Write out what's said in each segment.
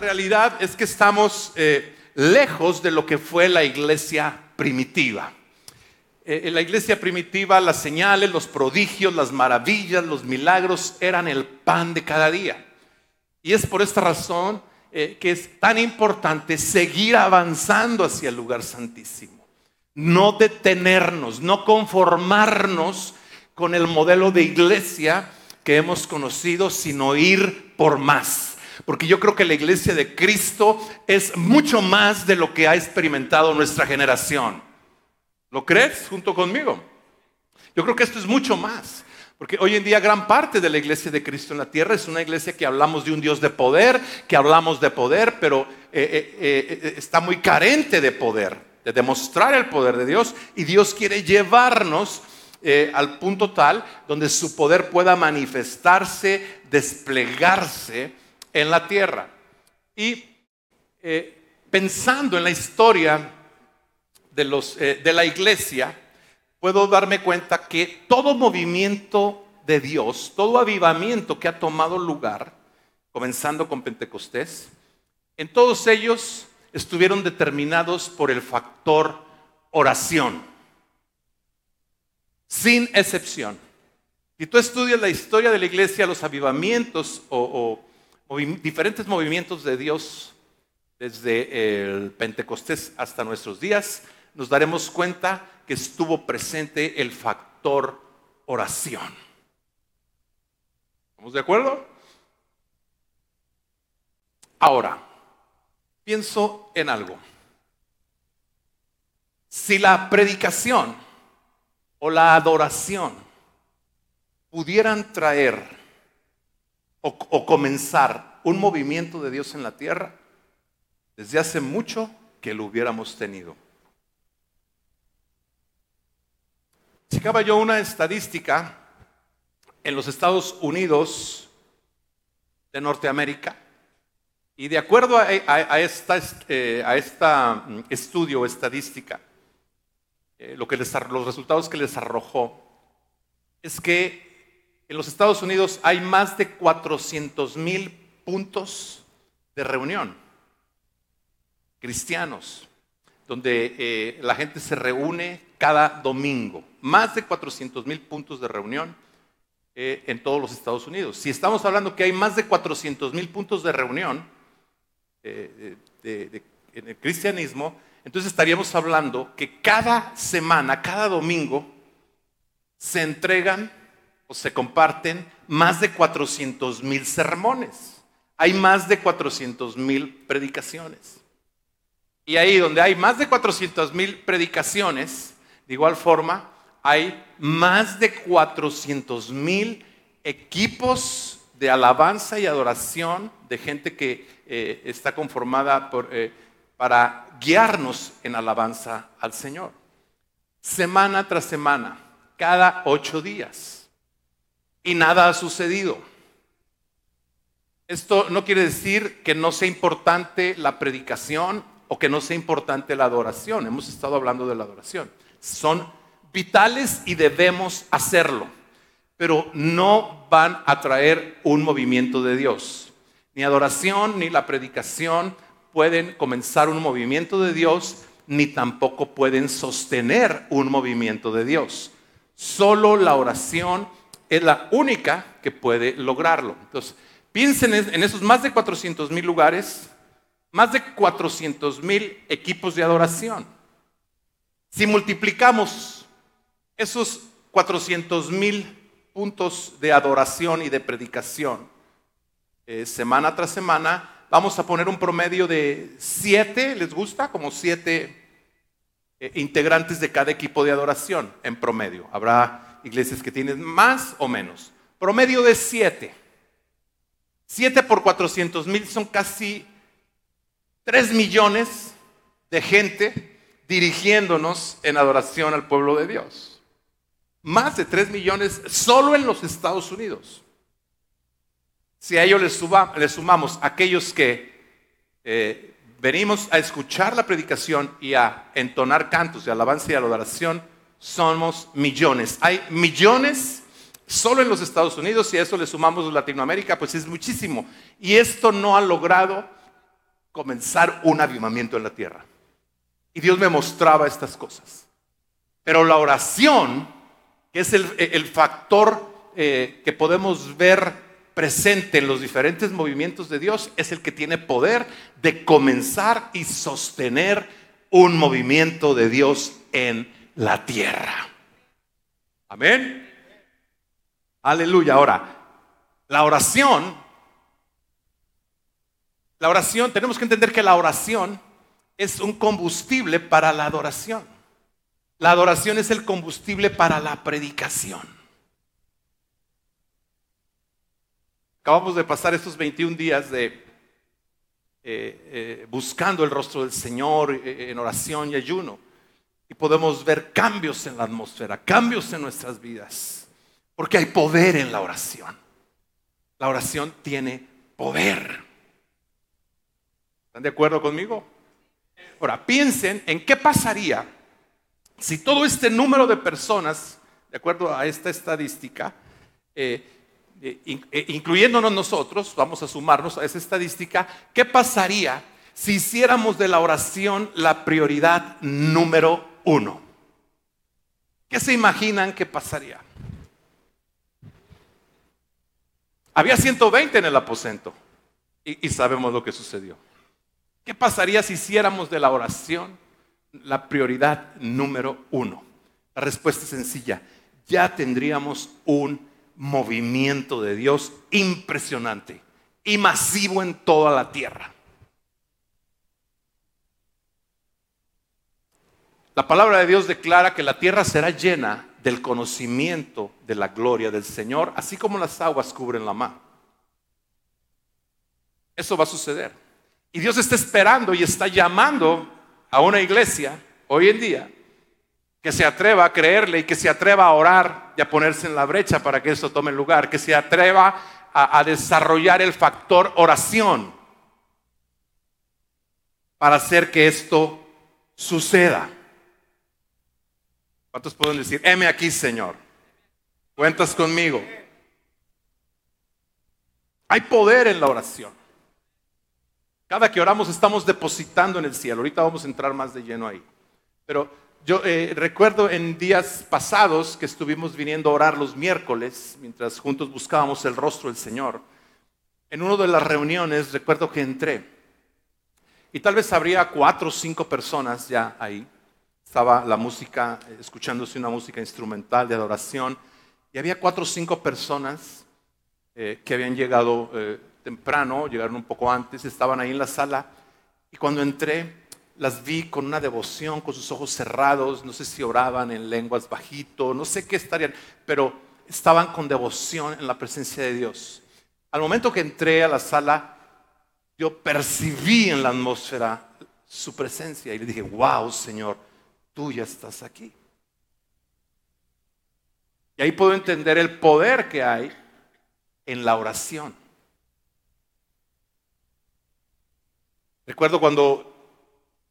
realidad es que estamos eh, lejos de lo que fue la iglesia primitiva. Eh, en la iglesia primitiva las señales, los prodigios, las maravillas, los milagros eran el pan de cada día. Y es por esta razón eh, que es tan importante seguir avanzando hacia el lugar santísimo. No detenernos, no conformarnos con el modelo de iglesia que hemos conocido, sino ir por más. Porque yo creo que la iglesia de Cristo es mucho más de lo que ha experimentado nuestra generación. ¿Lo crees junto conmigo? Yo creo que esto es mucho más. Porque hoy en día gran parte de la iglesia de Cristo en la tierra es una iglesia que hablamos de un Dios de poder, que hablamos de poder, pero eh, eh, eh, está muy carente de poder, de demostrar el poder de Dios. Y Dios quiere llevarnos al punto tal donde su poder pueda manifestarse, desplegarse en la tierra. Y pensando en la historia de, los, de la iglesia, puedo darme cuenta que todo movimiento de Dios, todo avivamiento que ha tomado lugar, comenzando con Pentecostés, en todos ellos estuvieron determinados por el factor oración, sin excepción. Si tú estudias la historia de la iglesia, los avivamientos o, diferentes movimientos de Dios, desde el Pentecostés hasta nuestros días, nos daremos cuenta que estuvo presente el factor oración. ¿Estamos de acuerdo? Ahora, pienso en algo. Si la predicación o la adoración pudieran traer o, comenzar un movimiento de Dios en la tierra, desde hace mucho que lo hubiéramos tenido. Checaba yo una estadística en los Estados Unidos de Norteamérica y de acuerdo a, esta, este mm, estudio estadística, eh, lo que los resultados que les arrojó es que en los Estados Unidos hay más de 400 mil puntos de reunión cristianos, donde eh, la gente se reúne cada domingo. Más de 400 mil puntos de reunión eh, en todos los Estados Unidos. Si estamos hablando que hay más de 400 mil puntos de reunión eh, en el cristianismo, entonces estaríamos hablando que cada semana, cada domingo, se entregan se comparten más de 400 mil sermones. Hay más de 400 mil predicaciones. Y ahí donde hay más de 400 mil predicaciones, de igual forma, hay más de 400 mil equipos de alabanza y adoración de gente que eh, está conformada eh, para guiarnos en alabanza al Señor. Semana tras semana, cada ocho días. Y nada ha sucedido. Esto no quiere decir que no sea importante la predicación o que no sea importante la adoración. Hemos estado hablando de la adoración son vitales y debemos hacerlo, pero no van a traer un movimiento de Dios. Ni adoración ni la predicación pueden comenzar un movimiento de Dios, ni tampoco pueden sostener un movimiento de Dios. Solo la oración es la única que puede lograrlo. Entonces, piensen en esos más de 400 mil lugares, más de 400 mil equipos de adoración. Si multiplicamos esos 400 mil puntos de adoración y de predicación eh, semana tras semana, vamos a poner un promedio de siete, ¿les gusta? Como siete eh, integrantes de cada equipo de adoración en promedio. Habrá iglesias que tienen más o menos. Promedio de siete. Siete por 400 mil son casi 3 millones de gente dirigiéndonos en adoración al pueblo de Dios. Más de 3 millones solo en los Estados Unidos. Si a ello le, sumamos aquellos que eh, venimos a escuchar la predicación y a entonar cantos de alabanza y adoración, somos millones. Hay millones solo en los Estados Unidos y a eso le sumamos Latinoamérica, pues es muchísimo. Y esto no ha logrado comenzar un avivamiento en la tierra. Y Dios me mostraba estas cosas. Pero la oración, que es el, factor eh, que podemos ver presente en los diferentes movimientos de Dios, es el que tiene poder de comenzar y sostener un movimiento de Dios en la tierra. Amén. Aleluya. Ahora, la oración, la oración, tenemos que entender que la oración es un combustible para la adoración. La adoración es el combustible para la predicación. Acabamos de pasar estos 21 días de eh, eh, buscando el rostro del Señor eh, en oración y ayuno. Y podemos ver cambios en la atmósfera, cambios en nuestras vidas. Porque hay poder en la oración. La oración tiene poder. ¿Están de acuerdo conmigo? Ahora, piensen en qué pasaría si todo este número de personas, de acuerdo a esta estadística, eh, eh, eh, incluyéndonos nosotros, vamos a sumarnos a esa estadística, ¿qué pasaría si hiciéramos de la oración la prioridad número uno? ¿Qué se imaginan que pasaría? Había 120 en el aposento y sabemos lo que sucedió. ¿Qué pasaría si hiciéramos de la oración la prioridad número uno? La respuesta es sencilla. Ya tendríamos un movimiento de Dios impresionante y masivo en toda la tierra. La palabra de Dios declara que la tierra será llena del conocimiento de la gloria del Señor, así como las aguas cubren la mar. Eso va a suceder. Y Dios está esperando y está llamando a una iglesia hoy en día que se atreva a creerle y que se atreva a orar y a ponerse en la brecha para que esto tome lugar, que se atreva a, a desarrollar el factor oración para hacer que esto suceda. ¿Cuántos pueden decir, heme aquí, Señor? Cuentas conmigo. Hay poder en la oración. Cada que oramos estamos depositando en el cielo. Ahorita vamos a entrar más de lleno ahí. Pero yo eh, recuerdo en días pasados que estuvimos viniendo a orar los miércoles, mientras juntos buscábamos el rostro del Señor. En una de las reuniones recuerdo que entré y tal vez habría cuatro o cinco personas ya ahí. Estaba la música, eh, escuchándose una música instrumental de adoración y había cuatro o cinco personas eh, que habían llegado temprano, llegaron un poco antes, estaban ahí en la sala y cuando entré las vi con una devoción, con sus ojos cerrados, no sé si oraban en lenguas bajito, no sé qué estarían, pero estaban con devoción en la presencia de Dios. Al momento que entré a la sala, yo percibí en la atmósfera su presencia y le dije, wow, Señor, tú ya estás aquí. Y ahí puedo entender el poder que hay en la oración. Recuerdo cuando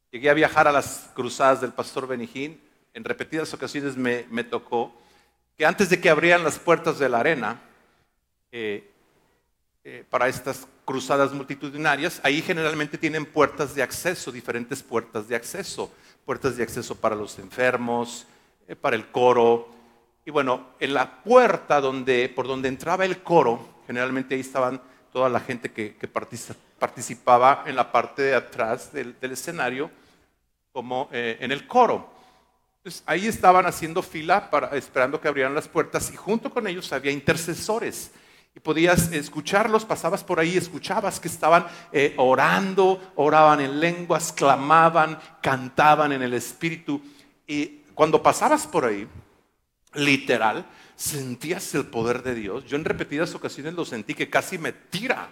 llegué a viajar a las cruzadas del pastor Benijín, en repetidas ocasiones me, tocó que antes de que abrieran las puertas de la arena eh, eh, para estas cruzadas multitudinarias, ahí generalmente tienen puertas de acceso, diferentes puertas de acceso, puertas de acceso para los enfermos, eh, para el coro. Y bueno, en la puerta donde, por donde entraba el coro, generalmente ahí estaban toda la gente que, participaba en la parte de atrás del, escenario, como eh, en el coro. Entonces, ahí estaban haciendo fila para, esperando que abrieran las puertas y junto con ellos había intercesores. Y podías escucharlos, pasabas por ahí, escuchabas que estaban eh, orando, oraban en lenguas, clamaban, cantaban en el Espíritu. Y cuando pasabas por ahí, literal, sentías el poder de Dios. Yo en repetidas ocasiones lo sentí que casi me tira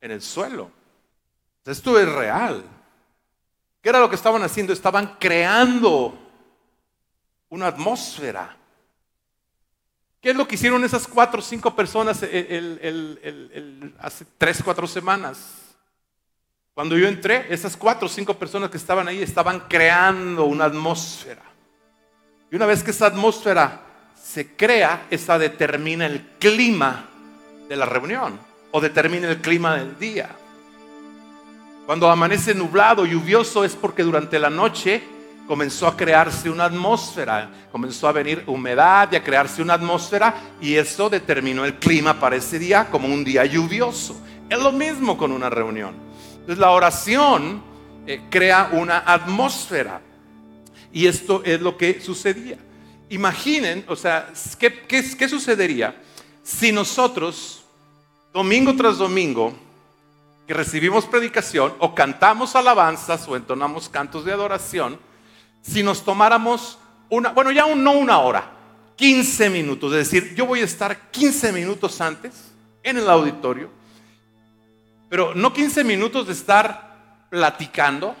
en el suelo. Esto es real. ¿Qué era lo que estaban haciendo? Estaban creando una atmósfera. ¿Qué es lo que hicieron esas cuatro o cinco personas hace tres, cuatro semanas? Cuando yo entré, esas cuatro o cinco personas que estaban ahí estaban creando una atmósfera. Y una vez que esa atmósfera se crea, esa determina el clima de la reunión o determina el clima del día. Cuando amanece nublado, lluvioso, es porque durante la noche comenzó a crearse una atmósfera, comenzó a venir humedad y a crearse una atmósfera y eso determinó el clima para ese día como un día lluvioso. Es lo mismo con una reunión. Entonces la oración eh, crea una atmósfera y esto es lo que sucedía. Imaginen, o sea, ¿qué, qué sucedería si nosotros, domingo tras domingo, que recibimos predicación o cantamos alabanzas o entonamos cantos de adoración, si nos tomáramos una, bueno, ya no una hora, 15 minutos, es decir, yo voy a estar 15 minutos antes en el auditorio, pero no 15 minutos de estar platicando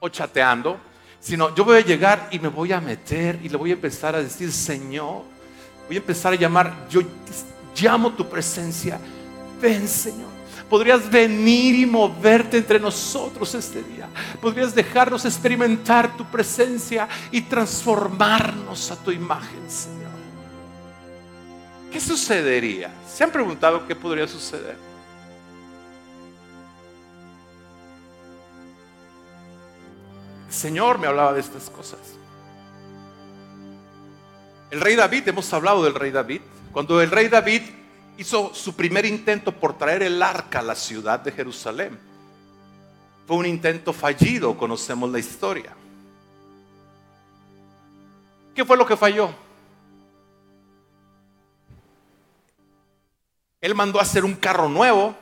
o chateando, sino yo voy a llegar y me voy a meter y le voy a empezar a decir, Señor, voy a empezar a llamar, yo llamo tu presencia, ven Señor. Podrías venir y moverte entre nosotros este día. Podrías dejarnos experimentar tu presencia y transformarnos a tu imagen, Señor. ¿Qué sucedería? ¿Se han preguntado qué podría suceder? El Señor me hablaba de estas cosas. El rey David, hemos hablado del rey David. Cuando el rey David hizo su primer intento por traer el arca a la ciudad de Jerusalén. Fue un intento fallido, conocemos la historia. ¿Qué fue lo que falló? Él mandó a hacer un carro nuevo,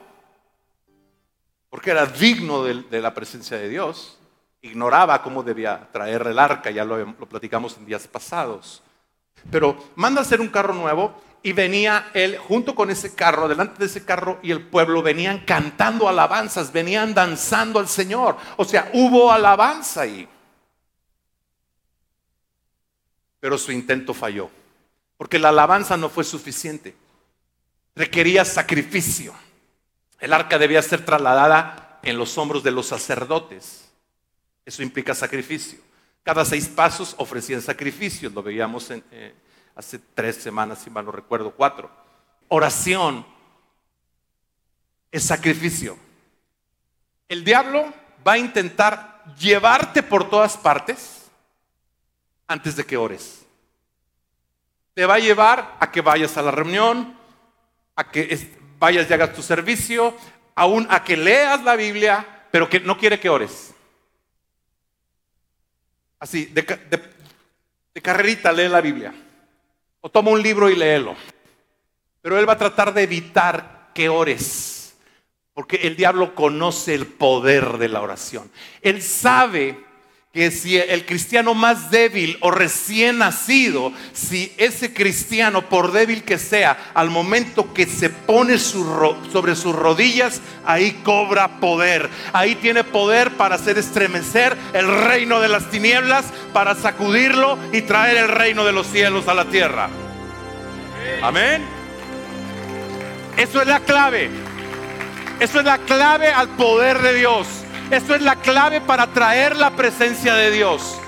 porque era digno de, la presencia de Dios. Ignoraba cómo debía traer el arca, ya lo, lo platicamos en días pasados. Pero manda a hacer un carro nuevo y venía él junto con ese carro, delante de ese carro y el pueblo venían cantando alabanzas, venían danzando al Señor. O sea, hubo alabanza ahí. Pero su intento falló, porque la alabanza no fue suficiente. Requería sacrificio. El arca debía ser trasladada en los hombros de los sacerdotes. Eso implica sacrificio. Cada seis pasos ofrecían sacrificios, lo veíamos en... Eh, hace tres semanas, si mal no recuerdo, cuatro. Oración es sacrificio. El diablo va a intentar llevarte por todas partes antes de que ores. Te va a llevar a que vayas a la reunión, a que vayas y hagas tu servicio, aún a que leas la Biblia, pero que no quiere que ores. Así, de, de carrerita lee la Biblia. O toma un libro y léelo. Pero Él va a tratar de evitar que ores. Porque el diablo conoce el poder de la oración. Él sabe que si el cristiano más débil o recién nacido, si ese cristiano, por débil que sea, al momento que se pone sobre sus rodillas, ahí cobra poder. Ahí tiene poder para hacer estremecer el reino de las tinieblas, para sacudirlo y traer el reino de los cielos a la tierra. Amén. Eso es la clave. Eso es la clave al poder de Dios. Eso es la clave para traer la presencia de Dios.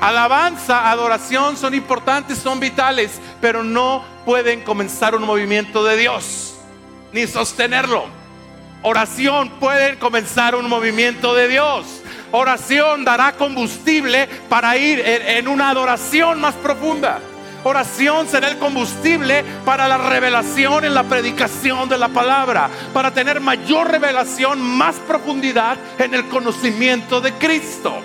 Alabanza, adoración son importantes, son vitales, pero no pueden comenzar un movimiento de Dios, ni sostenerlo. Oración puede comenzar un movimiento de Dios. Oración dará combustible para ir en una adoración más profunda. Oración será el combustible para la revelación en la predicación de la palabra, para tener mayor revelación, más profundidad en el conocimiento de Cristo.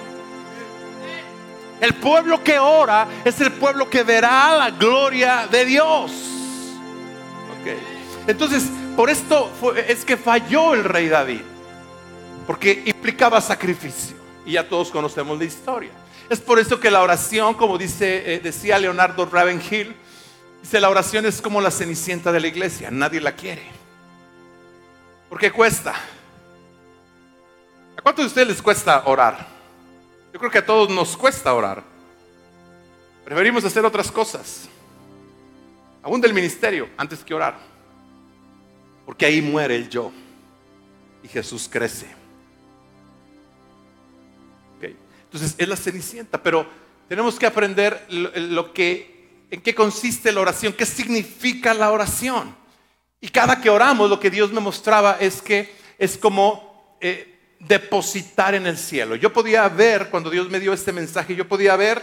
El pueblo que ora es el pueblo que verá la gloria de Dios. Entonces, por esto es que falló el rey David, porque implicaba sacrificio. Y ya todos conocemos la historia. Es por eso que la oración, como dice, eh, decía Leonardo Ravenhill, dice la oración es como la cenicienta de la iglesia, nadie la quiere. Porque cuesta. ¿A cuántos de ustedes les cuesta orar? Yo creo que a todos nos cuesta orar. Preferimos hacer otras cosas, aún del ministerio, antes que orar. Porque ahí muere el yo y Jesús crece. Entonces es la cenicienta, pero tenemos que aprender lo, que, en qué consiste la oración, qué significa la oración. Y cada que oramos, lo que Dios me mostraba es que es como eh, depositar en el cielo. Yo podía ver, cuando Dios me dio este mensaje, yo podía ver,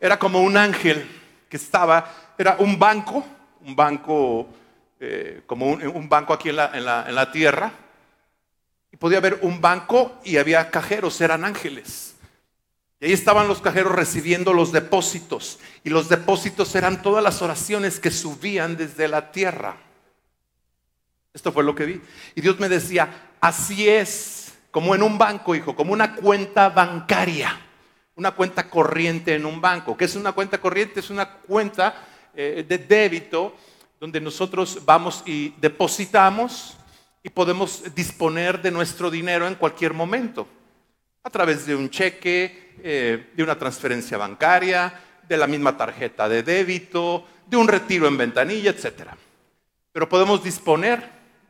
era como un ángel que estaba, era un banco, un banco, eh, como un, banco aquí en la, en la tierra, y podía ver un banco y había cajeros, eran ángeles. Ahí estaban los cajeros recibiendo los depósitos. Y los depósitos eran todas las oraciones que subían desde la tierra. Esto fue lo que vi. Y Dios me decía, así es, como en un banco, hijo, como una cuenta bancaria, una cuenta corriente en un banco. ¿Qué es una cuenta corriente? Es una cuenta eh, de débito donde nosotros vamos y depositamos y podemos disponer de nuestro dinero en cualquier momento, a través de un cheque, eh, de una transferencia bancaria, de la misma tarjeta de débito, de un retiro en ventanilla, etc. Pero podemos disponer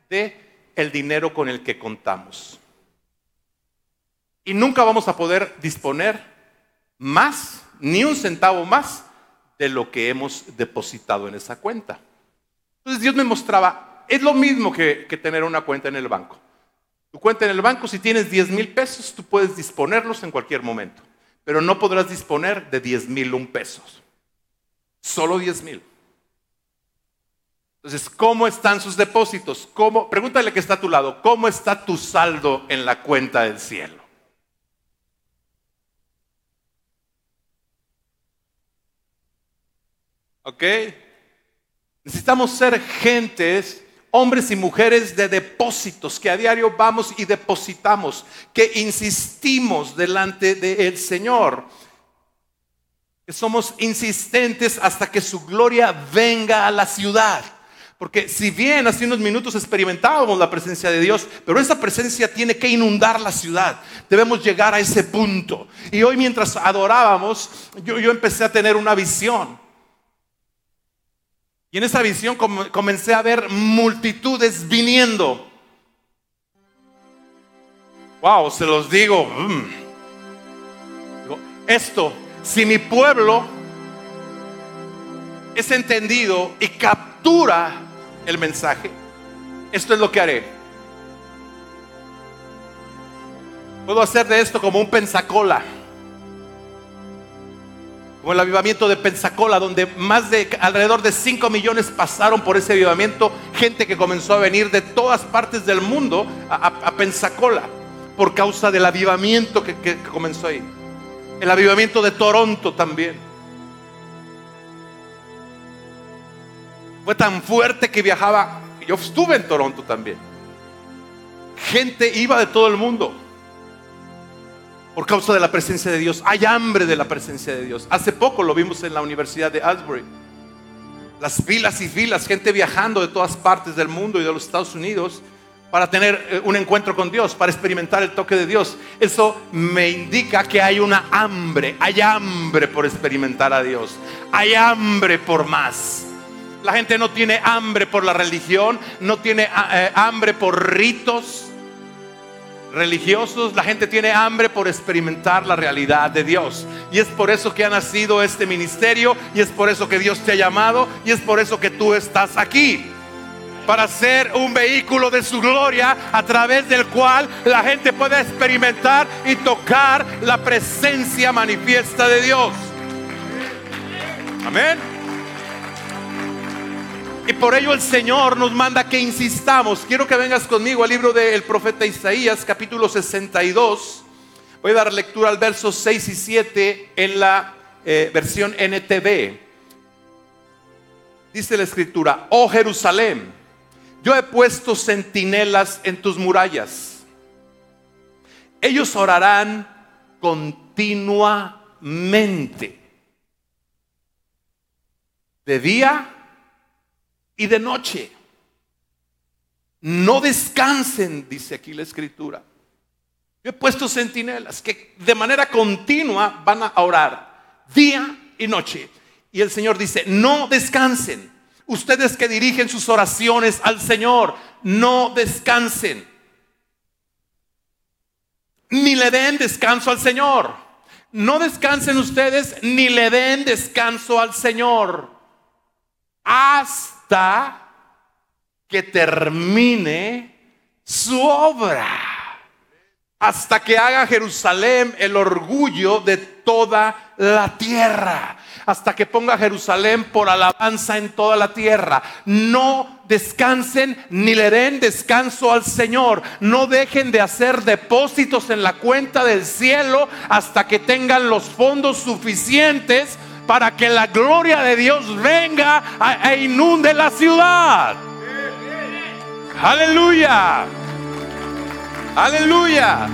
de el dinero con el que contamos. Y nunca vamos a poder disponer más, ni un centavo más, de lo que hemos depositado en esa cuenta. Entonces Dios me mostraba, es lo mismo que, que tener una cuenta en el banco. Tu cuenta en el banco, si tienes 10 mil pesos, tú puedes disponerlos en cualquier momento, pero no podrás disponer de 10 mil un pesos. Solo 10 mil. Entonces, ¿cómo están sus depósitos? ¿Cómo? Pregúntale que está a tu lado, ¿cómo está tu saldo en la cuenta del cielo? ¿Ok? Necesitamos ser gentes, hombres y mujeres de depósitos, que a diario vamos y depositamos, que insistimos delante del Señor, que somos insistentes hasta que su gloria venga a la ciudad. Porque si bien hace unos minutos experimentábamos la presencia de Dios, pero esa presencia tiene que inundar la ciudad. Debemos llegar a ese punto. Y hoy mientras adorábamos, yo, yo empecé a tener una visión. Y en esa visión comencé a ver multitudes viniendo. Wow, se los digo. Mm. Esto, si mi pueblo es entendido y captura el mensaje, esto es lo que haré. Puedo hacer de esto como un pensacola. Como el avivamiento de Pensacola, donde más de alrededor de 5 millones pasaron por ese avivamiento, gente que comenzó a venir de todas partes del mundo a, Pensacola por causa del avivamiento que, que comenzó ahí. El avivamiento de Toronto también. Fue tan fuerte que viajaba. Yo estuve en Toronto también. Gente iba de todo el mundo por causa de la presencia de Dios. Hay hambre de la presencia de Dios. Hace poco lo vimos en la Universidad de Asbury. Las filas y filas, gente viajando de todas partes del mundo y de los Estados Unidos para tener eh, un encuentro con Dios, para experimentar el toque de Dios. Eso me indica que hay una hambre, hay hambre por experimentar a Dios, hay hambre por más. La gente no tiene hambre por la religión, no tiene eh, hambre por ritos religiosos. La gente tiene hambre por experimentar la realidad de Dios. Y es por eso que ha nacido este ministerio, y es por eso que Dios te ha llamado, y es por eso que tú estás aquí para ser un vehículo de su gloria a través del cual la gente pueda experimentar y tocar la presencia manifiesta de Dios. Amén. Y por ello el Señor nos manda que insistamos. Quiero que vengas conmigo al libro del profeta Isaías, capítulo 62. Voy a dar lectura al verso 6 y 7 en la eh, versión NTV. Dice la escritura, oh Jerusalén, yo he puesto centinelas en tus murallas. Ellos orarán continuamente. De día y de noche. No descansen, dice aquí la escritura. Yo he puesto centinelas que de manera continua van a orar día y noche. Y el Señor dice, no descansen. Ustedes que dirigen sus oraciones al Señor, no descansen. Ni le den descanso al Señor. No descansen ustedes ni le den descanso al Señor. Haz que termine su obra. hasta que haga Jerusalén el orgullo de toda la tierra, hasta que ponga Jerusalén por alabanza en toda la tierra. No descansen ni le den descanso al Señor. No dejen de hacer depósitos en la cuenta del cielo hasta que tengan los fondos suficientes para que la gloria de Dios venga e inunde la ciudad. Aleluya. Aleluya.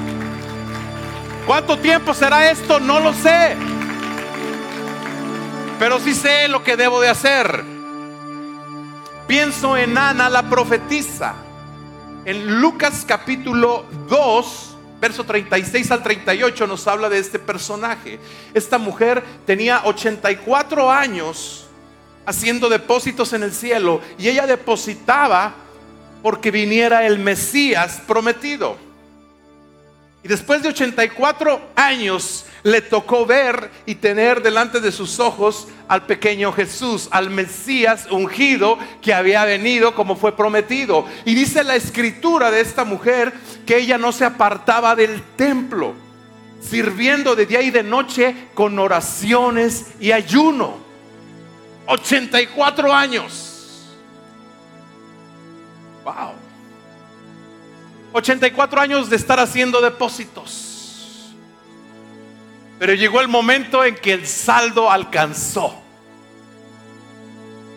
¿Cuánto tiempo será esto? No lo sé. Pero sí sé lo que debo de hacer. Pienso en Ana la profetisa. En Lucas capítulo 2, verso 36 al 38 nos habla de este personaje. Esta mujer tenía 84 años haciendo depósitos en el cielo y ella depositaba porque viniera el Mesías prometido. Y después de 84 años le tocó ver y tener delante de sus ojos al pequeño Jesús, al Mesías ungido que había venido como fue prometido. Y dice la escritura de esta mujer que ella no se apartaba del templo, sirviendo de día y de noche con oraciones y ayuno. 84 años. Wow. 84 años de estar haciendo depósitos. Pero llegó el momento en que el saldo alcanzó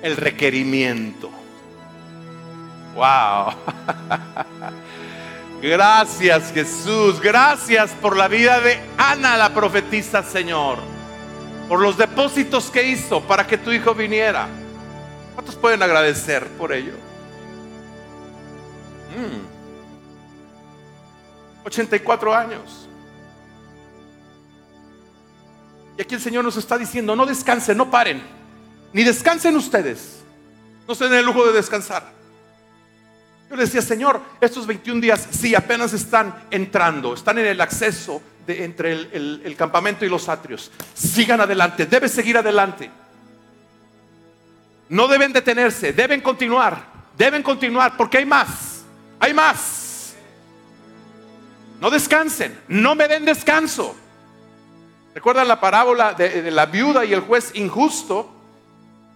el requerimiento. Wow. Gracias Jesús. Gracias por la vida de Ana la profetisa, Señor. Por los depósitos que hizo para que tu hijo viniera. ¿Cuántos pueden agradecer por ello? 84 mm. años. Y aquí el Señor nos está diciendo, no descansen, no paren, ni descansen ustedes. No se den el lujo de descansar. Yo le decía, Señor, estos 21 días, sí, apenas están entrando, están en el acceso de, entre el, el campamento y los atrios. Sigan adelante, deben seguir adelante. No deben detenerse, deben continuar, deben continuar, porque hay más. Hay más. No descansen, no me den descanso. ¿Recuerdan la parábola de, la viuda y el juez injusto?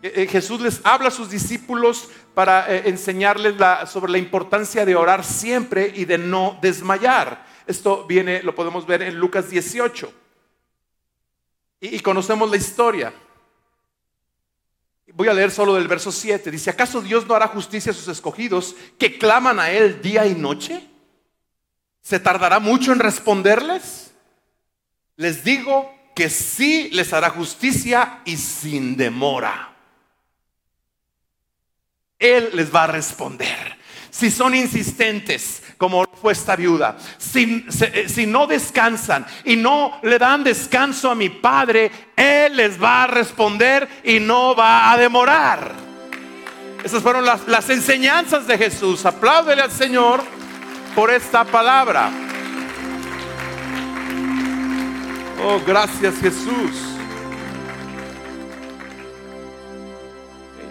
Eh, eh, Jesús les habla a sus discípulos para eh, enseñarles sobre la importancia de orar siempre y de no desmayar. Esto viene, lo podemos ver en Lucas 18. y conocemos la historia. Voy a leer solo del verso 7. Dice, ¿acaso Dios no hará justicia a sus escogidos que claman a Él día y noche? ¿Se tardará mucho en responderles? Les digo que sí les hará justicia y sin demora. Él les va a responder si son insistentes, como fue esta viuda, eh, si, no descansan y no le dan descanso a mi Padre, Él les va a responder y no va a demorar. Esas fueron las, las enseñanzas de Jesús. Apláudele al Señor por esta palabra. Oh, gracias Jesús.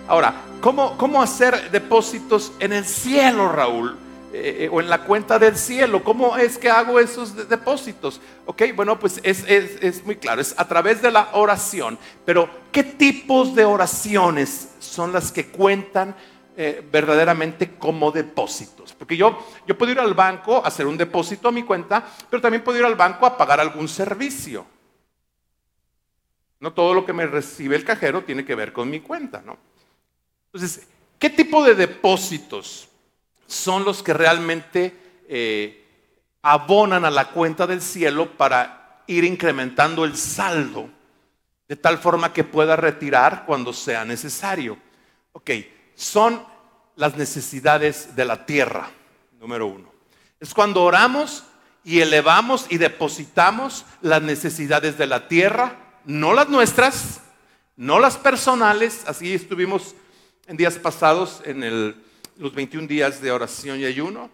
Ahora, ¿Cómo, hacer depósitos en el cielo, Raúl? Eh, eh, o en la cuenta del cielo. ¿Cómo es que hago esos depósitos? Ok, bueno, pues es, muy claro, es a través de la oración. Pero, ¿qué tipos de oraciones son las que cuentan eh, verdaderamente como depósitos? Porque yo, yo puedo ir al banco a hacer un depósito a mi cuenta, pero también puedo ir al banco a pagar algún servicio. No todo lo que me recibe el cajero tiene que ver con mi cuenta, ¿no? Entonces, ¿qué tipo de depósitos son los que realmente eh, abonan a la cuenta del cielo para ir incrementando el saldo de tal forma que pueda retirar cuando sea necesario? Ok, son las necesidades de la tierra, número uno. Es cuando oramos y elevamos y depositamos las necesidades de la tierra, no las nuestras, no las personales, así estuvimos en días pasados, en los 21 días de oración y ayuno,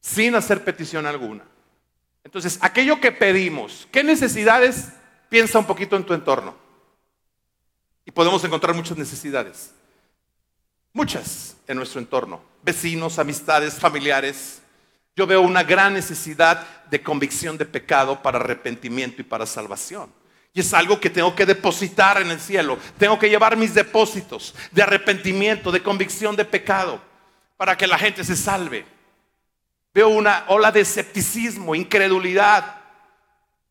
sin hacer petición alguna. Entonces, aquello que pedimos, ¿qué necesidades? Piensa un poquito en tu entorno. Y podemos encontrar muchas necesidades. Muchas en nuestro entorno. Vecinos, amistades, familiares, Yo veo una gran necesidad de convicción de pecado para arrepentimiento y para salvación. Y es algo que tengo que depositar en el cielo. Tengo que llevar mis depósitos de arrepentimiento, de convicción de pecado, para que la gente se salve. Veo una ola de escepticismo, incredulidad.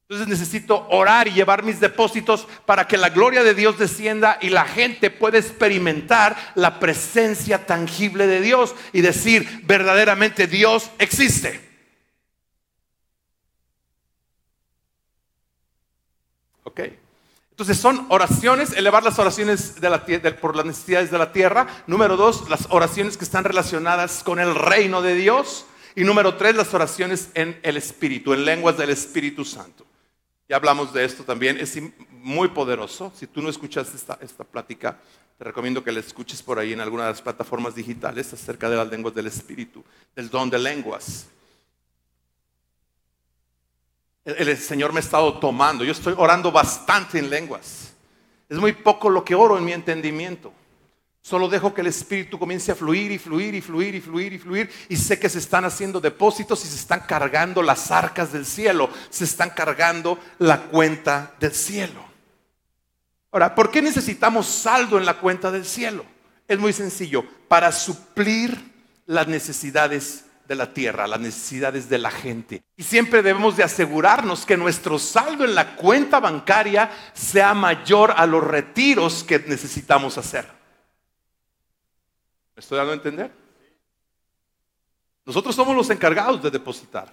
Entonces necesito orar y llevar mis depósitos para que la gloria de Dios descienda y la gente pueda experimentar la presencia tangible de Dios y decir, verdaderamente Dios existe. ¿Ok? Entonces son oraciones, elevar las oraciones de la, por las necesidades de la tierra. Número dos, las oraciones que están relacionadas con el reino de Dios. Y número tres, las oraciones en el Espíritu, en lenguas del Espíritu Santo. Ya hablamos de esto también, es muy poderoso. Si tú no escuchas esta, esta plática, te recomiendo que la escuches por ahí en alguna de las plataformas digitales acerca de las lenguas del Espíritu, del don de lenguas. El Señor me ha estado tomando, yo estoy orando bastante en lenguas. Es muy poco lo que oro en mi entendimiento. Solo dejo que el Espíritu comience a fluir y fluir y fluir y fluir y fluir. Y sé que se están haciendo depósitos y se están cargando las arcas del cielo. Se están cargando la cuenta del cielo. Ahora, ¿por qué necesitamos saldo en la cuenta del cielo? Es muy sencillo. Para suplir las necesidades de la tierra, las necesidades de la gente. Y siempre debemos de asegurarnos que nuestro saldo en la cuenta bancaria sea mayor a los retiros que necesitamos hacer. ¿Me estoy dando a entender? Nosotros somos los encargados de depositar.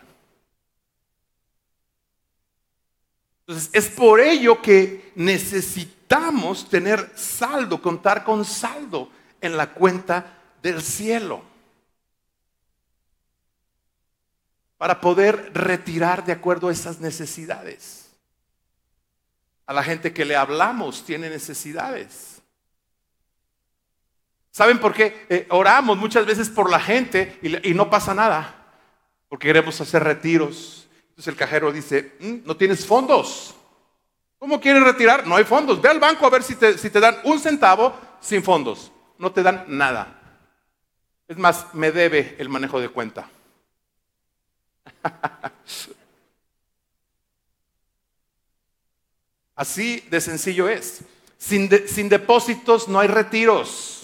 Entonces, es por ello que necesitamos tener saldo, contar con saldo en la cuenta del cielo. Para poder retirar de acuerdo a esas necesidades. A la gente que le hablamos tiene necesidades. ¿Saben por qué? Eh, oramos muchas veces por la gente y, no pasa nada, porque queremos hacer retiros. Entonces el cajero dice, mm, no tienes fondos. ¿Cómo quieres retirar? No hay fondos. Ve al banco a ver si te, si te dan un centavo sin fondos. No te dan nada. Es más, me debe el manejo de cuenta. Así de sencillo es. Sin, sin depósitos no hay retiros.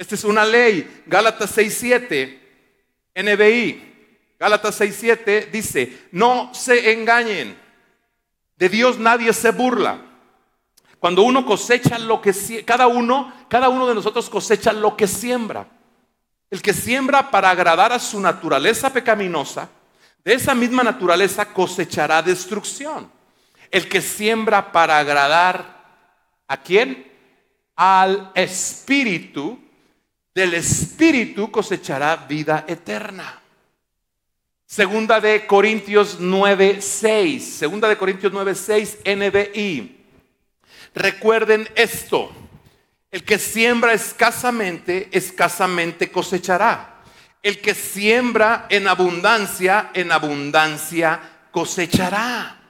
Esta es una ley. Gálatas 6.7, NBI. Gálatas 6.7 dice, no se engañen. De Dios nadie se burla. Cuando uno cosecha lo que cada uno, cada uno de nosotros cosecha lo que siembra. El que siembra para agradar a su naturaleza pecaminosa, de esa misma naturaleza cosechará destrucción. El que siembra para agradar a quién? Al espíritu del Espíritu cosechará vida eterna. Segunda de Corintios 9, 6. Segunda de Corintios 9, 6, NBI. Recuerden esto. El que siembra escasamente, escasamente cosechará. El que siembra en abundancia, en abundancia cosechará.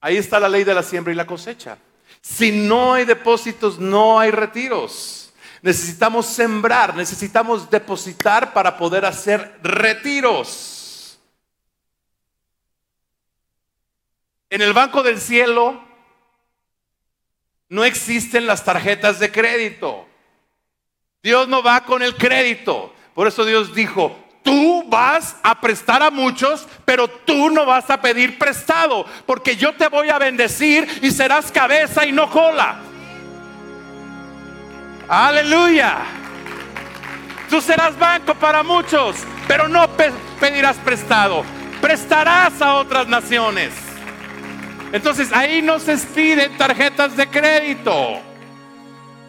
Ahí está la ley de la siembra y la cosecha. Si no hay depósitos, no hay retiros. Necesitamos sembrar, necesitamos depositar para poder hacer retiros. En el Banco del Cielo no existen las tarjetas de crédito. Dios no va con el crédito. Por eso Dios dijo, tú vas a prestar a muchos, pero tú no vas a pedir prestado, porque yo te voy a bendecir y serás cabeza y no cola. Aleluya. Tú serás banco para muchos, pero no pedirás prestado. Prestarás a otras naciones. Entonces ahí no se piden tarjetas de crédito.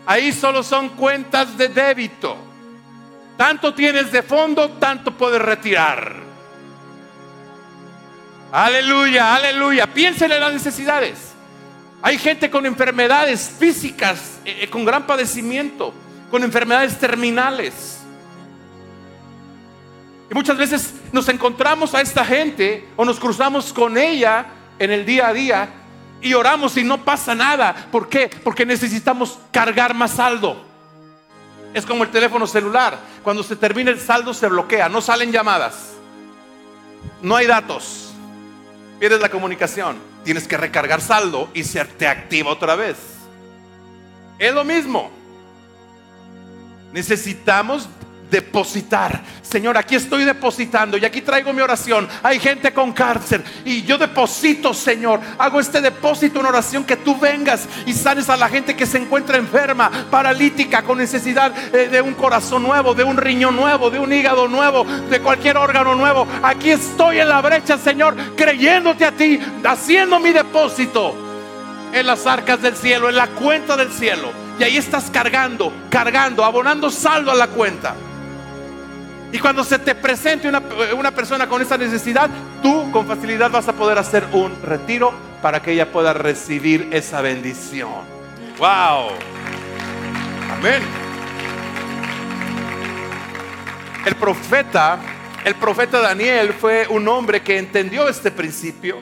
Ahí solo son cuentas de débito. Tanto tienes de fondo, tanto puedes retirar. Aleluya, aleluya. Piensen en las necesidades. Hay gente con enfermedades físicas, eh, eh, con gran padecimiento, con enfermedades terminales. Y muchas veces nos encontramos a esta gente o nos cruzamos con ella en el día a día y oramos y no pasa nada. ¿Por qué? Porque necesitamos cargar más saldo. Es como el teléfono celular. Cuando se termina el saldo se bloquea, no salen llamadas. No hay datos. Pierdes la comunicación. Tienes que recargar saldo y se te activa otra vez. Es lo mismo. Necesitamos depositar. Señor, aquí estoy depositando y aquí traigo mi oración. Hay gente con cáncer y yo deposito, Señor. Hago este depósito en oración que tú vengas y sanes a la gente que se encuentra enferma, paralítica, con necesidad eh, de un corazón nuevo, de un riñón nuevo, de un hígado nuevo, de cualquier órgano nuevo. Aquí estoy en la brecha, Señor, creyéndote a ti, haciendo mi depósito en las arcas del cielo, en la cuenta del cielo. Y ahí estás cargando, cargando, abonando saldo a la cuenta. Y cuando se te presente una, persona con esa necesidad, tú con facilidad vas a poder hacer un retiro para que ella pueda recibir esa bendición. ¡Wow! Amén. El profeta, el profeta Daniel fue un hombre que entendió este principio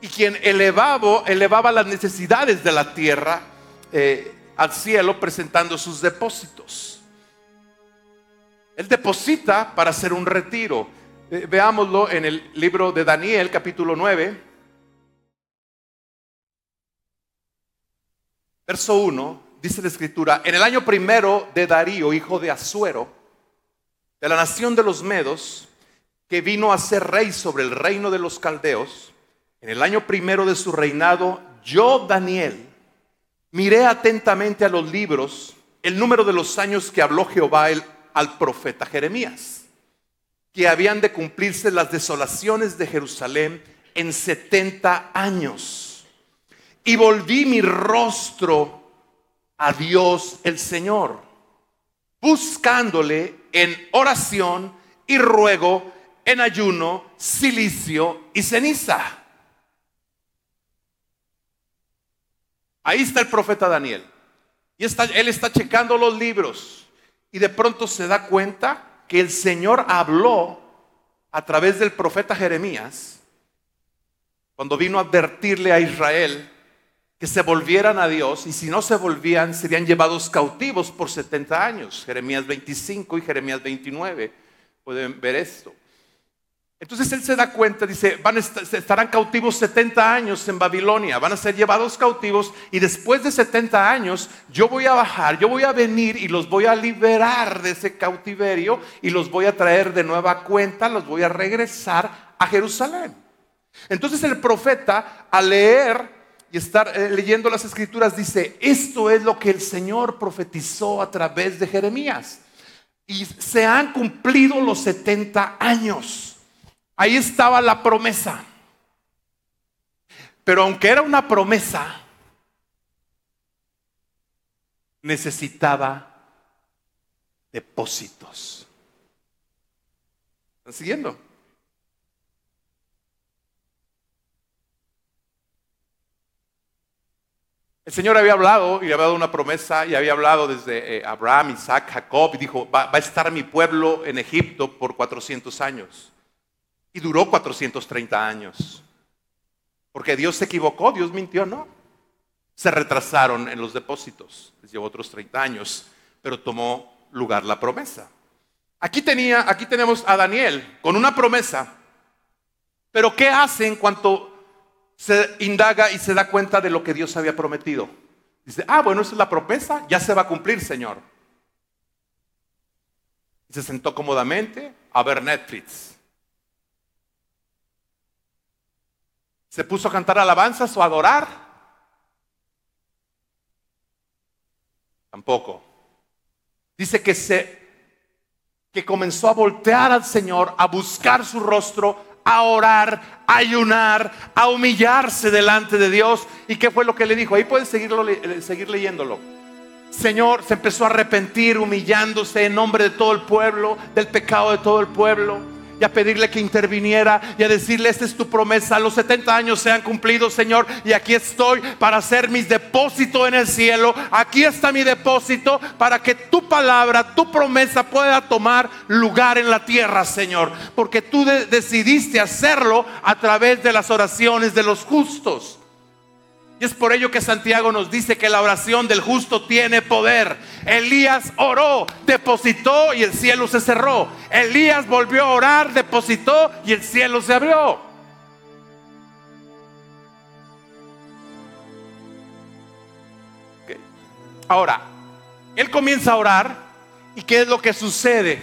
y quien elevaba, elevaba las necesidades de la tierra eh, al cielo presentando sus depósitos. Él deposita para hacer un retiro. Eh, veámoslo en el libro de Daniel, capítulo 9, verso 1, dice la escritura, en el año primero de Darío, hijo de Azuero, de la nación de los Medos, que vino a ser rey sobre el reino de los caldeos, en el año primero de su reinado, yo, Daniel, miré atentamente a los libros el número de los años que habló Jehová el al profeta Jeremías, que habían de cumplirse las desolaciones de Jerusalén en 70 años. Y volví mi rostro a Dios el Señor, buscándole en oración y ruego, en ayuno, silicio y ceniza. Ahí está el profeta Daniel. Y está, él está checando los libros y de pronto se da cuenta que el Señor habló a través del profeta Jeremías cuando vino a advertirle a Israel que se volvieran a Dios y si no se volvían serían llevados cautivos por 70 años. Jeremías 25 y Jeremías 29 pueden ver esto. Entonces él se da cuenta, dice, van estarán cautivos 70 años en Babilonia, van a ser llevados cautivos y después de 70 años yo voy a bajar, yo voy a venir y los voy a liberar de ese cautiverio y los voy a traer de nueva cuenta, los voy a regresar a Jerusalén. Entonces el profeta al leer y estar eh, leyendo las escrituras dice, esto es lo que el Señor profetizó a través de Jeremías. Y se han cumplido los 70 años. Ahí estaba la promesa. Pero aunque era una promesa, necesitaba depósitos. ¿Están siguiendo? El Señor había hablado y había dado una promesa y había hablado desde eh, Abraham, Isaac, Jacob y dijo, va, a estar mi pueblo en Egipto por 400 años. Y duró 430 años. Porque Dios se equivocó, Dios mintió, no. Se retrasaron en los depósitos. Les llevó otros 30 años, pero tomó lugar la promesa. Aquí tenía, aquí tenemos a Daniel con una promesa. Pero ¿qué hace en cuanto se indaga y se da cuenta de lo que Dios había prometido? Dice, ah, bueno, esa es la promesa, ya se va a cumplir, Señor. Y se sentó cómodamente a ver Netflix. ¿Se puso a cantar alabanzas o a adorar? Tampoco. Dice que se que comenzó a voltear al Señor, a buscar su rostro, a orar, a ayunar, a humillarse delante de Dios. ¿Y qué fue lo que le dijo? Ahí pueden seguirlo, seguir leyéndolo. Señor se empezó a arrepentir, humillándose en nombre de todo el pueblo, del pecado de todo el pueblo y a pedirle que interviniera y a decirle, esta es tu promesa, los 70 años se han cumplido, Señor, y aquí estoy para hacer mis depósitos en el cielo. Aquí está mi depósito para que tu palabra, tu promesa pueda tomar lugar en la tierra, Señor, porque tú decidiste hacerlo a través de las oraciones de los justos. Es por ello que Santiago nos dice que la oración del justo tiene poder. Elías oró, depositó y el cielo se cerró. Elías volvió a orar, depositó y el cielo se abrió. Ahora, él comienza a orar y ¿qué es lo que sucede?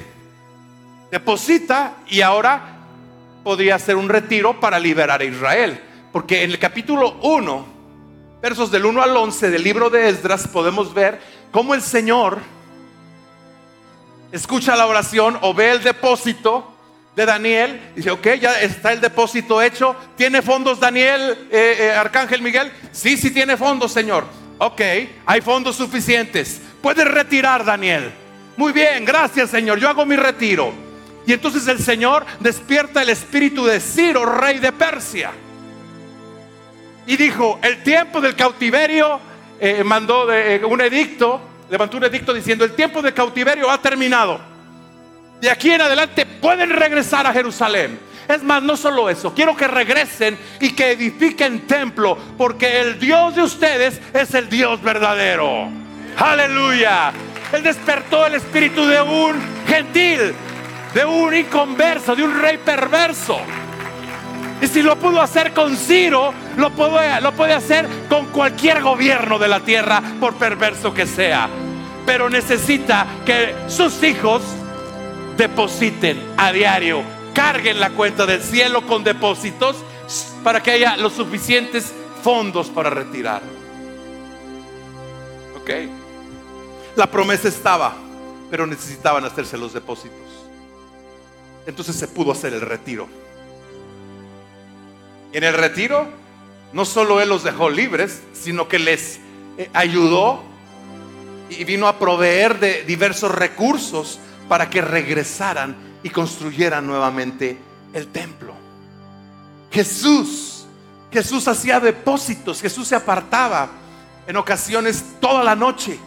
Deposita y ahora podría hacer un retiro para liberar a Israel. Porque en el capítulo 1, versos del 1 al 11 del libro de Esdras, podemos ver cómo el Señor escucha la oración o ve el depósito de Daniel. Dice, ok, ya está el depósito hecho. ¿Tiene fondos Daniel, eh, eh, Arcángel Miguel? Sí, sí tiene fondos, Señor. Ok, hay fondos suficientes. Puedes retirar, Daniel. Muy bien, gracias, Señor. Yo hago mi retiro. Y entonces el Señor despierta el espíritu de Ciro, rey de Persia. Y dijo, el tiempo del cautiverio, eh, mandó de, eh, un edicto, levantó un edicto diciendo, el tiempo del cautiverio ha terminado. De aquí en adelante pueden regresar a Jerusalén. Es más, no solo eso, quiero que regresen y que edifiquen templo, porque el Dios de ustedes es el Dios verdadero. Aleluya. Él despertó el espíritu de un gentil, de un inconverso, de un rey perverso. Y si lo pudo hacer con Ciro, lo puede, lo puede hacer con cualquier gobierno de la tierra, por perverso que sea. Pero necesita que sus hijos depositen a diario, carguen la cuenta del cielo con depósitos para que haya los suficientes fondos para retirar. ¿Ok? La promesa estaba, pero necesitaban hacerse los depósitos. Entonces se pudo hacer el retiro. En el retiro, no solo Él los dejó libres, sino que les eh, ayudó y vino a proveer de diversos recursos para que regresaran y construyeran nuevamente el templo. Jesús, Jesús hacía depósitos, Jesús se apartaba en ocasiones toda la noche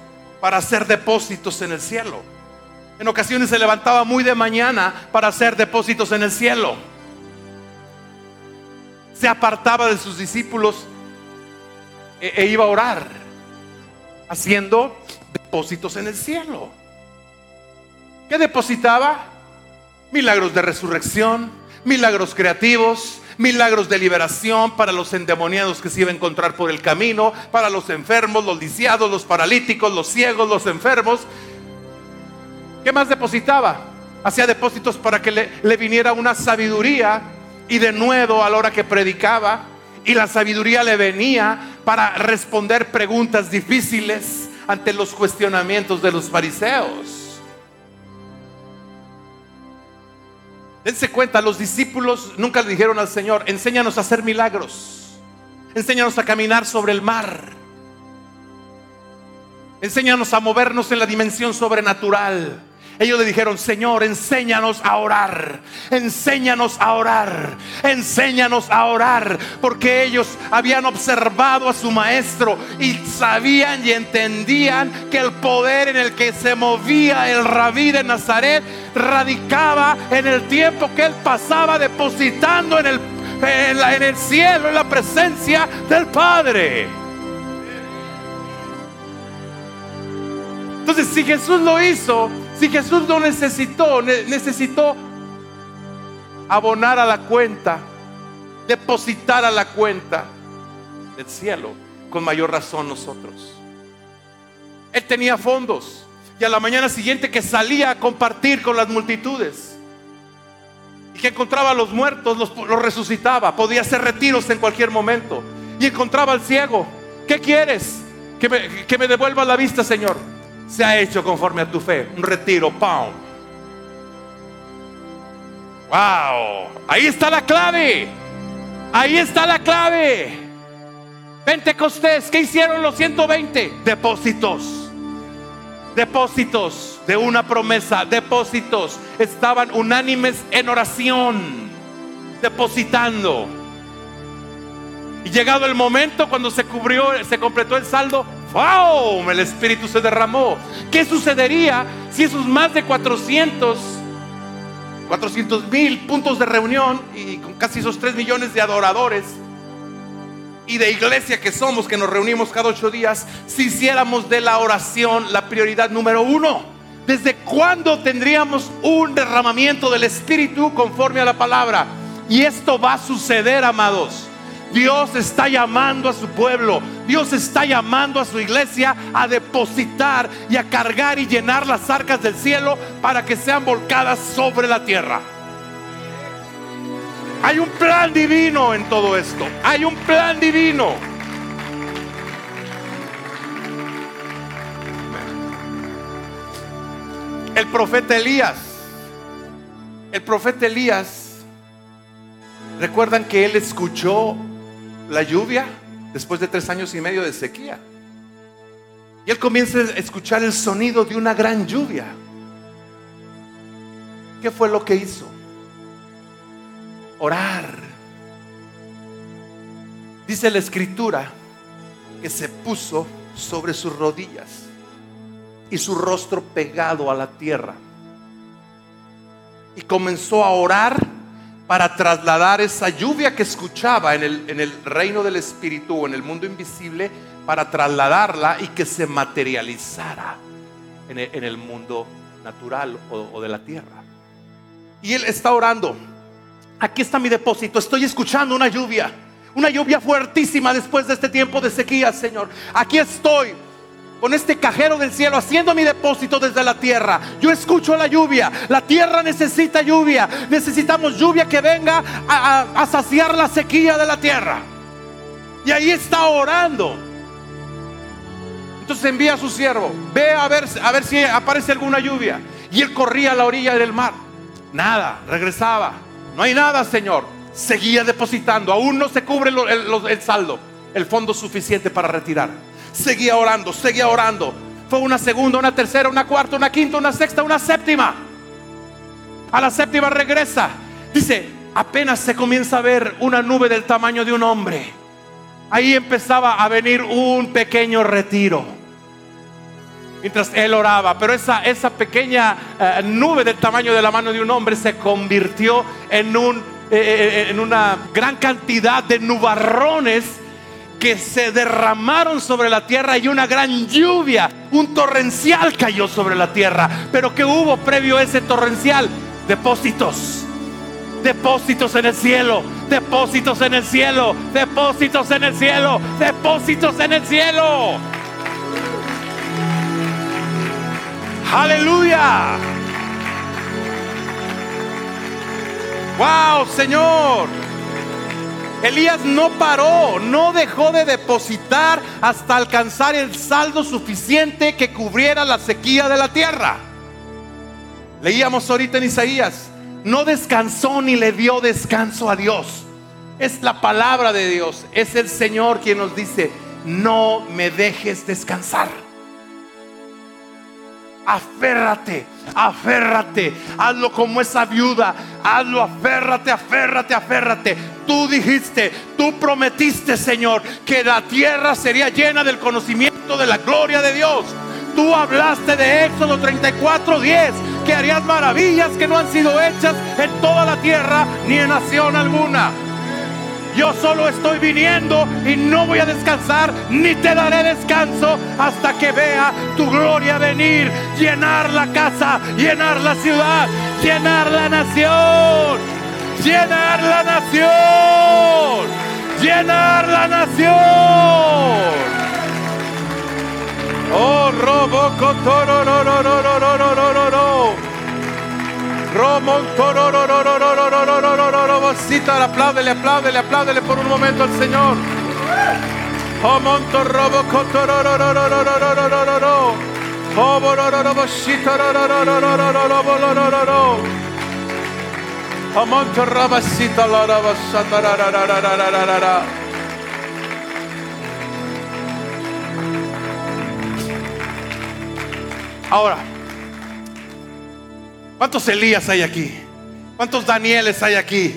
para hacer depósitos en el cielo. En ocasiones se levantaba muy de mañana para hacer depósitos en el cielo. Se apartaba de sus discípulos e, e iba a orar, haciendo depósitos en el cielo. ¿Qué depositaba? Milagros de resurrección, milagros creativos, milagros de liberación para los endemoniados que se iban a encontrar por el camino, para los enfermos, los lisiados, los paralíticos, los ciegos, los enfermos. ¿Qué más depositaba? Hacía depósitos para que le viniera una sabiduría y de nuevo a la hora que predicaba. Y la sabiduría le venía para responder preguntas difíciles ante los cuestionamientos de los fariseos. Dense cuenta, los discípulos nunca le dijeron al Señor, enséñanos a hacer milagros, enséñanos a caminar sobre el mar, enséñanos a movernos en la dimensión sobrenatural. Ellos le dijeron, Señor, enséñanos a orar, enséñanos a orar, enséñanos a orar, porque ellos habían observado a su maestro y sabían y entendían que el poder en el que se movía el rabí de Nazaret radicaba en el tiempo que él pasaba depositando en el, en, el cielo, en la presencia del Padre. Entonces, si Jesús lo hizo, si Jesús no necesitó, necesitó abonar a la cuenta, depositar a la cuenta del cielo, con mayor razón nosotros. Él tenía fondos y a la mañana siguiente que salía a compartir con las multitudes y que encontraba a los muertos, los, resucitaba, podía hacer retiros en cualquier momento y encontraba al ciego. ¿Qué quieres? Que me, que me devuelva la vista, Señor se ha hecho conforme a tu fe. Un retiro, ¡pam! ¡Wow! Ahí está la clave. Ahí está la clave. Pentecostés, ¿qué hicieron los 120? Depósitos. Depósitos de una promesa, depósitos. Estaban unánimes en oración, depositando. Y llegado el momento cuando se cubrió, se completó el saldo, ¡Wow! El Espíritu se derramó. ¿Qué sucedería si esos más de 400, 400 mil puntos de reunión y con casi esos 3 millones de adoradores y de iglesia que somos, que nos reunimos cada ocho días, si hiciéramos de la oración la prioridad número uno. ¿Desde cuándo tendríamos un derramamiento del Espíritu conforme a la palabra? Y esto va a suceder, amados. Dios está llamando a su pueblo, Dios está llamando a su iglesia a depositar y a cargar y llenar las arcas del cielo para que sean volcadas sobre la tierra. Hay un plan divino en todo esto. Hay un plan divino. El profeta Elías. El profeta Elías. ¿Recuerdan que él escuchó la lluvia después de tres años y medio de sequía? Y él comienza a escuchar el sonido de una gran lluvia. ¿Qué fue lo que hizo? orar. Dice la escritura que se puso sobre sus rodillas y su rostro pegado a la tierra. Y comenzó a orar para trasladar esa lluvia que escuchaba en el, en el reino del espíritu, en el mundo invisible, para trasladarla y que se materializara en el, mundo natural o, o de la tierra. Y él está orando aquí está mi depósito, estoy escuchando una lluvia, una lluvia fuertísima después de este tiempo de sequía, Señor. Aquí estoy con este cajero del cielo haciendo mi depósito desde la tierra. Yo escucho la lluvia, la tierra necesita lluvia, necesitamos lluvia que venga a, saciar la sequía de la tierra. Y ahí está orando. Entonces envía a su siervo, ve a ver, a ver si aparece alguna lluvia. Y él corría a la orilla del mar. Nada, regresaba. No hay nada, Señor. Seguía depositando. Aún no se cubre el, saldo, el fondo suficiente para retirar. Seguía orando, seguía orando. Fue una segunda, una tercera, una cuarta, una quinta, una sexta, una séptima. A la séptima regresa. Dice, apenas se comienza a ver una nube del tamaño de un hombre. Ahí empezaba a venir un pequeño retiro mientras él oraba. Pero esa, esa pequeña eh, nube del tamaño de la mano de un hombre se convirtió en, un, eh, eh, en una gran cantidad de nubarrones que se derramaron sobre la tierra y una gran lluvia, un torrencial cayó sobre la tierra. Pero ¿qué hubo previo a ese torrencial? Depósitos depósitos en el cielo, depósitos en el cielo, depósitos en el cielo, depósitos en el cielo. Aleluya. Wow, Señor. Elías no paró, no dejó de depositar hasta alcanzar el saldo suficiente que cubriera la sequía de la tierra. Leíamos ahorita en Isaías, no descansó ni le dio descanso a Dios. Es la palabra de Dios, es el Señor quien nos dice, no me dejes descansar. Aférrate, aférrate. Hazlo como esa viuda. Hazlo, aférrate, aférrate, aférrate. Tú dijiste, tú prometiste, Señor, que la tierra sería llena del conocimiento de la gloria de Dios. Tú hablaste de Éxodo 34, 10, que harías maravillas que no han sido hechas en toda la tierra ni en nación alguna. Yo solo estoy viniendo y no voy a descansar, ni te daré descanso hasta que vea tu gloria venir, llenar la casa, llenar la ciudad, llenar la nación, llenar la nación, llenar la nación. Oh, robo, cotoro, no, no, no, no, no, no, no, no. Apláudele, apláudele, apláudele por un momento al Señor. Robo rabasita Ahora, ¿Cuántos Elías hay aquí? ¿Cuántos Danieles hay aquí?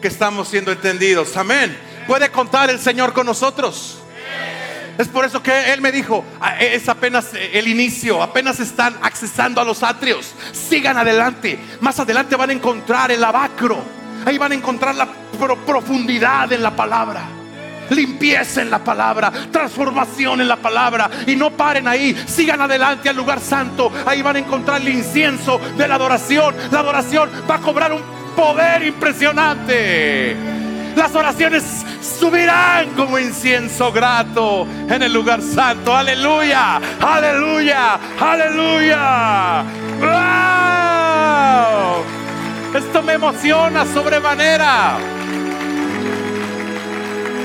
Que estamos siendo entendidos. Amén. ¿Puede contar el Señor con nosotros? Es por eso que Él me dijo, ah, es apenas el inicio, apenas están accesando a los atrios. Sigan adelante. Más adelante van a encontrar el abacro. Ahí van a encontrar la profundidad en la palabra limpieza en la palabra, transformación en la palabra. Y no paren ahí, sigan adelante al lugar santo. Ahí van a encontrar el incienso de la adoración. La adoración va a cobrar un poder impresionante. Las oraciones subirán como incienso grato en el lugar santo. Aleluya, aleluya, aleluya. ¡Wow! Esto me emociona sobremanera.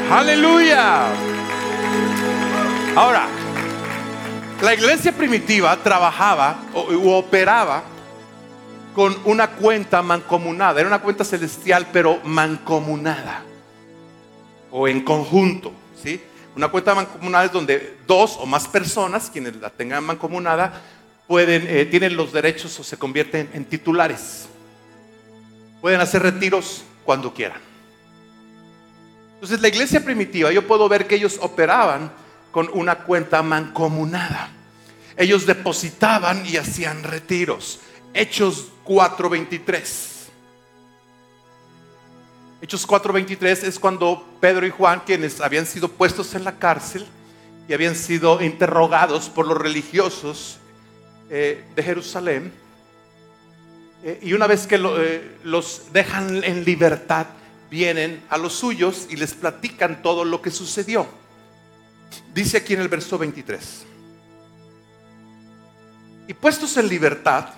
Aleluya. Ahora, la iglesia primitiva trabajaba o, operaba con una cuenta mancomunada. Era una cuenta celestial, pero mancomunada. O en conjunto. ¿sí? Una cuenta mancomunada es donde dos o más personas, quienes la tengan mancomunada, pueden, eh, tienen los derechos o se convierten en titulares. Pueden hacer retiros cuando quieran. Entonces la iglesia primitiva, yo puedo ver que ellos operaban con una cuenta mancomunada. Ellos depositaban y hacían retiros. Hechos 4:23. Hechos 4:23 es cuando Pedro y Juan, quienes habían sido puestos en la cárcel y habían sido interrogados por los religiosos eh, de Jerusalén, eh, y una vez que eh, los dejan en libertad, vienen a los suyos y les platican todo lo que sucedió. Dice aquí en el verso 23. Y puestos en libertad,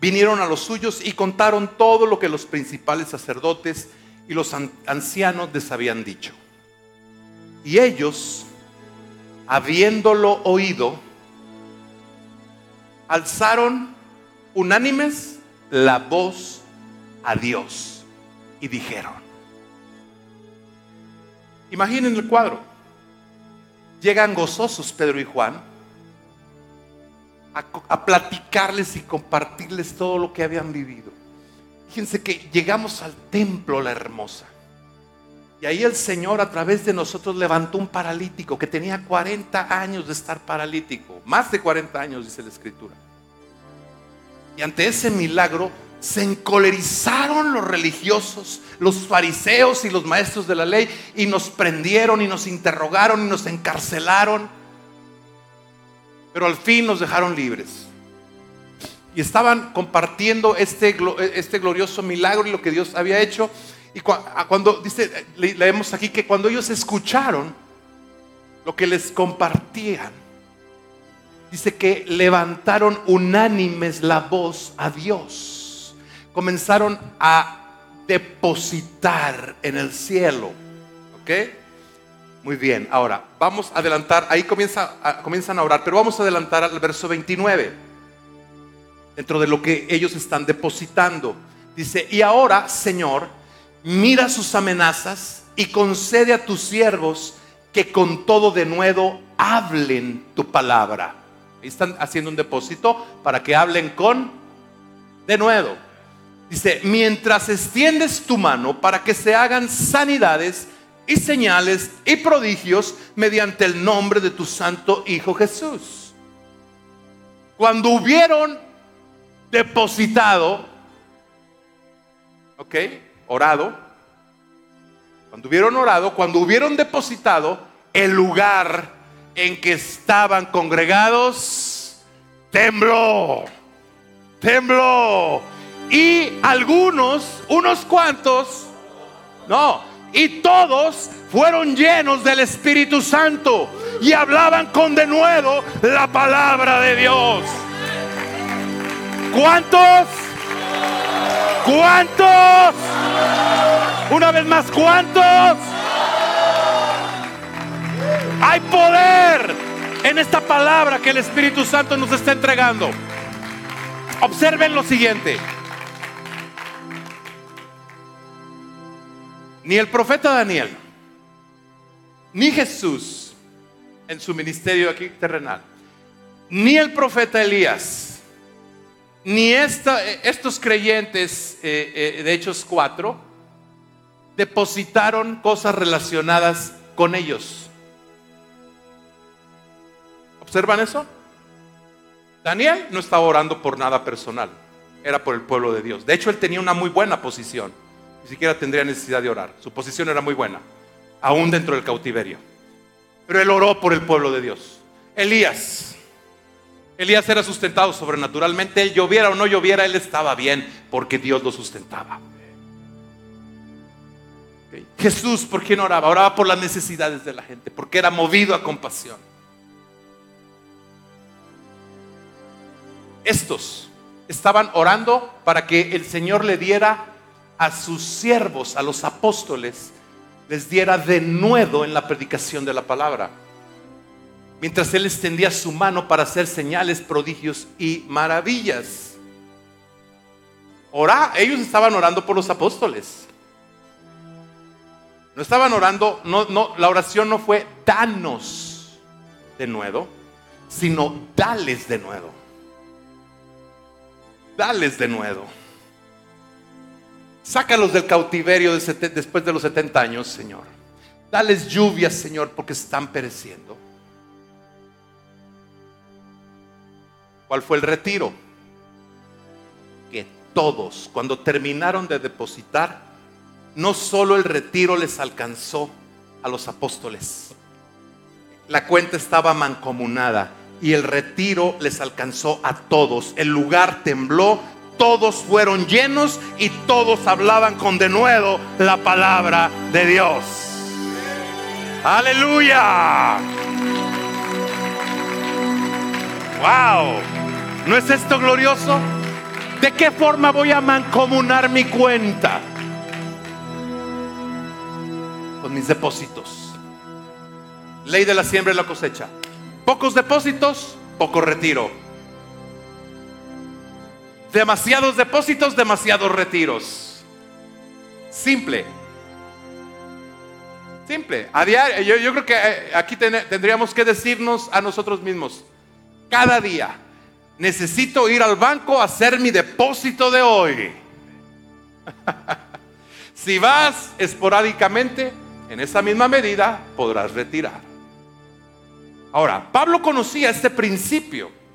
vinieron a los suyos y contaron todo lo que los principales sacerdotes y los ancianos les habían dicho. Y ellos, habiéndolo oído, alzaron unánimes la voz a Dios y dijeron. Imaginen el cuadro. Llegan gozosos Pedro y Juan a, platicarles y compartirles todo lo que habían vivido. Fíjense que llegamos al templo la hermosa. Y ahí el Señor a través de nosotros levantó un paralítico que tenía 40 años de estar paralítico. Más de 40 años, dice la Escritura. Y ante ese milagro se encolerizaron los religiosos, los fariseos y los maestros de la ley y nos prendieron y nos interrogaron y nos encarcelaron. Pero al fin nos dejaron libres. Y estaban compartiendo este, este glorioso milagro y lo que Dios había hecho. Y cuando dice, leemos aquí que cuando ellos escucharon lo que les compartían, dice que levantaron unánimes la voz a Dios comenzaron a depositar en el cielo. ¿Ok? Muy bien, ahora vamos a adelantar, ahí comienza, comienzan a orar, pero vamos a adelantar al verso 29, dentro de lo que ellos están depositando. Dice, y ahora, Señor, mira sus amenazas y concede a tus siervos que con todo de nuevo hablen tu palabra. Ahí están haciendo un depósito para que hablen con de nuevo. Dice, mientras extiendes tu mano para que se hagan sanidades y señales y prodigios mediante el nombre de tu santo Hijo Jesús. Cuando hubieron depositado, ok, orado, cuando hubieron orado, cuando hubieron depositado, el lugar en que estaban congregados tembló, tembló y algunos, unos cuantos, no, y todos fueron llenos del Espíritu Santo y hablaban con denuedo la palabra de Dios. ¿Cuántos? ¿Cuántos? Una vez más, ¿cuántos? Hay poder en esta palabra que el Espíritu Santo nos está entregando. Observen lo siguiente. Ni el profeta Daniel, ni Jesús en su ministerio aquí terrenal, ni el profeta Elías, ni estos creyentes eh, eh, de Hechos 4 depositaron cosas relacionadas con ellos. ¿Observan eso? Daniel no estaba orando por nada personal, era por el pueblo de Dios. De hecho, él tenía una muy buena posición ni siquiera tendría necesidad de orar. Su posición era muy buena. aún dentro del cautiverio. Pero él oró por el pueblo de Dios. Elías. Elías era sustentado sobrenaturalmente. Él lloviera o no lloviera, él estaba bien porque Dios lo sustentaba. Jesús, ¿por quién oraba? Oraba por las necesidades de la gente, porque era movido a compasión. Estos estaban orando para que el Señor le diera a sus siervos, a los apóstoles, les diera de nuevo en la predicación de la palabra. Mientras Él extendía su mano para hacer señales, prodigios y maravillas. Ora, ellos estaban orando por los apóstoles. No estaban orando, no, no, la oración no fue danos de nuevo, sino dales de nuevo. Dales de nuevo. Sácalos del cautiverio después de los 70 años, Señor. Dales lluvias, Señor, porque están pereciendo. ¿Cuál fue el retiro? Que todos, cuando terminaron de depositar, no solo el retiro les alcanzó a los apóstoles, la cuenta estaba mancomunada y el retiro les alcanzó a todos. El lugar tembló, todos fueron llenos y todos hablaban con denuedo la palabra de Dios. Aleluya. Wow. ¿No es esto glorioso? ¿De qué forma voy a mancomunar mi cuenta? Con mis depósitos. Ley de la siembra y la cosecha. Pocos depósitos, poco retiro Demasiados depósitos, demasiados retiros. Simple. Simple. A diario, yo, creo que eh, aquí tendríamos que decirnos a nosotros mismos, cada día, necesito ir al banco a hacer mi depósito de hoy. si vas esporádicamente, en esa misma medida podrás retirar. Ahora, Pablo conocía este principio.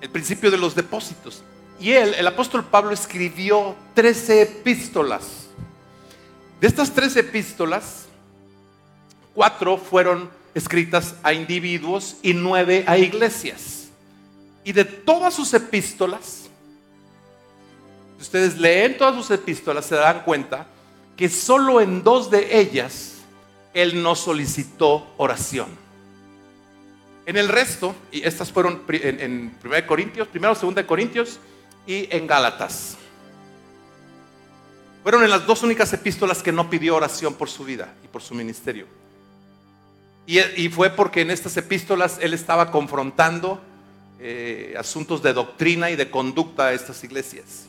El principio de los depósitos. Y él, el apóstol Pablo, escribió 13 epístolas. De estas 13 epístolas, cuatro fueron escritas a individuos y nueve a iglesias. Y de todas sus epístolas, si ustedes leen todas sus epístolas, se dan cuenta que solo en dos de ellas él no solicitó oración. En el resto, y estas fueron en, 1 Corintios, primero, 2 Corintios y en Gálatas. Fueron en las dos únicas epístolas que no pidió oración por su vida y por su ministerio. Y, fue porque en estas epístolas él estaba confrontando eh, asuntos de doctrina y de conducta a estas iglesias.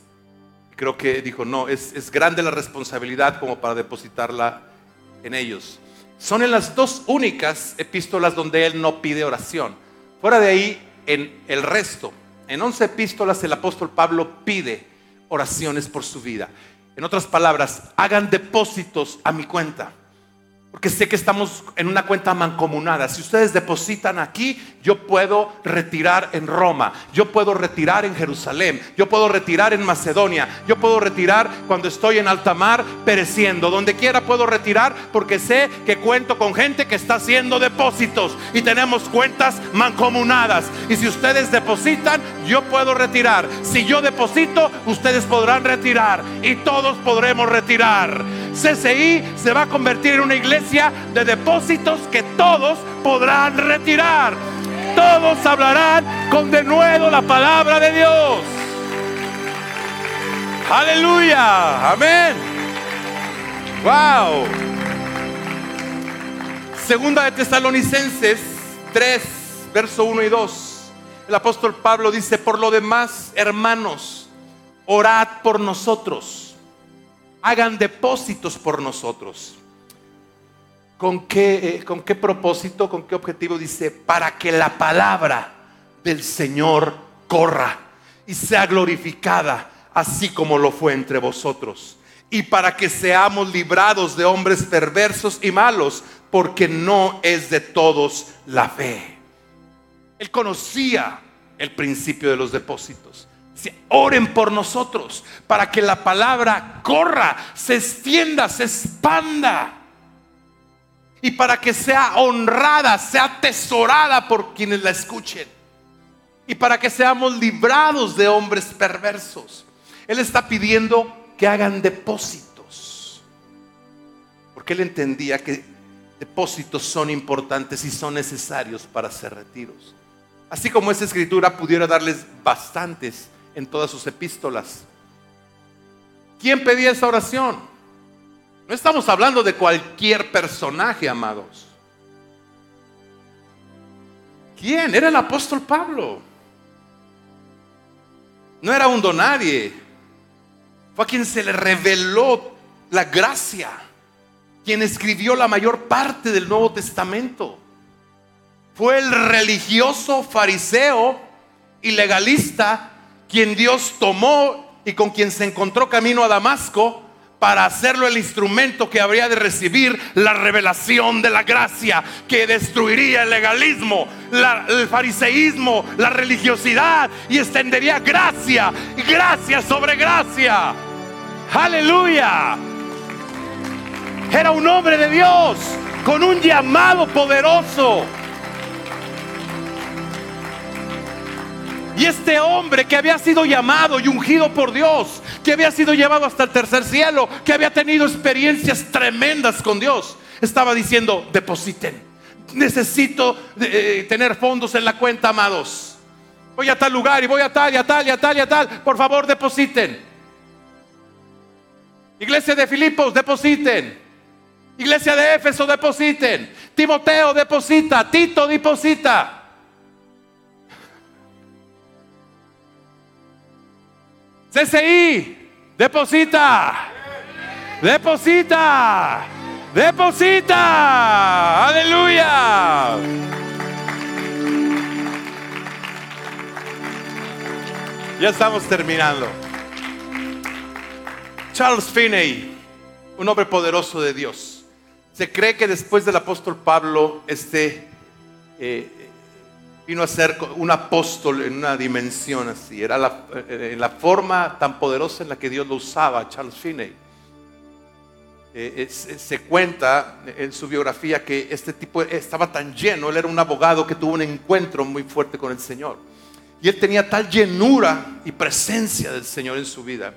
Creo que dijo, no, es, es grande la responsabilidad como para depositarla en ellos. Son en las dos únicas epístolas donde él no pide oración. Fuera de ahí, en el resto, en once epístolas el apóstol Pablo pide oraciones por su vida. En otras palabras, hagan depósitos a mi cuenta. Porque sé que estamos en una cuenta mancomunada. Si ustedes depositan aquí, yo puedo retirar en Roma, yo puedo retirar en Jerusalén, yo puedo retirar en Macedonia, yo puedo retirar cuando estoy en alta mar pereciendo. Donde quiera puedo retirar porque sé que cuento con gente que está haciendo depósitos y tenemos cuentas mancomunadas. Y si ustedes depositan, yo puedo retirar. Si yo deposito, ustedes podrán retirar y todos podremos retirar. CCI se va a convertir en una iglesia de depósitos que todos podrán retirar. Todos hablarán con de nuevo la palabra de Dios. Aleluya. Amén. Wow. Segunda de Tesalonicenses 3, verso 1 y 2. El apóstol Pablo dice, por lo demás, hermanos, orad por nosotros hagan depósitos por nosotros. ¿Con qué, eh, ¿Con qué propósito, con qué objetivo? Dice, para que la palabra del Señor corra y sea glorificada, así como lo fue entre vosotros. Y para que seamos librados de hombres perversos y malos, porque no es de todos la fe. Él conocía el principio de los depósitos. Oren por nosotros para que la palabra corra, se extienda, se expanda. Y para que sea honrada, sea atesorada por quienes la escuchen. Y para que seamos librados de hombres perversos. Él está pidiendo que hagan depósitos. Porque él entendía que depósitos son importantes y son necesarios para hacer retiros. Así como esa escritura pudiera darles bastantes en todas sus epístolas. ¿Quién pedía esa oración? No estamos hablando de cualquier personaje, amados. ¿Quién? Era el apóstol Pablo. No era un donadie. Fue a quien se le reveló la gracia. Quien escribió la mayor parte del Nuevo Testamento. Fue el religioso fariseo y legalista quien Dios tomó y con quien se encontró camino a Damasco para hacerlo el instrumento que habría de recibir la revelación de la gracia que destruiría el legalismo, el fariseísmo, la religiosidad y extendería gracia, gracia sobre gracia. Aleluya. Era un hombre de Dios con un llamado poderoso. Y este hombre que había sido llamado y ungido por Dios, que había sido llevado hasta el tercer cielo, que había tenido experiencias tremendas con Dios, estaba diciendo, depositen. Necesito eh, tener fondos en la cuenta, amados. Voy a tal lugar y voy a tal y a tal y a tal y a tal. Por favor, depositen. Iglesia de Filipos, depositen. Iglesia de Éfeso, depositen. Timoteo, deposita. Tito, deposita. CCI, deposita, deposita, deposita, aleluya. Ya estamos terminando. Charles Finney, un hombre poderoso de Dios. Se cree que después del apóstol Pablo, este eh, vino a ser un apóstol en una dimensión así. Era la, eh, la forma tan poderosa en la que Dios lo usaba, Charles Finney. Eh, se cuenta en su biografía que este tipo estaba tan lleno, él era un abogado que tuvo un encuentro muy fuerte con el Señor. Y él tenía tal llenura y presencia del Señor en su vida,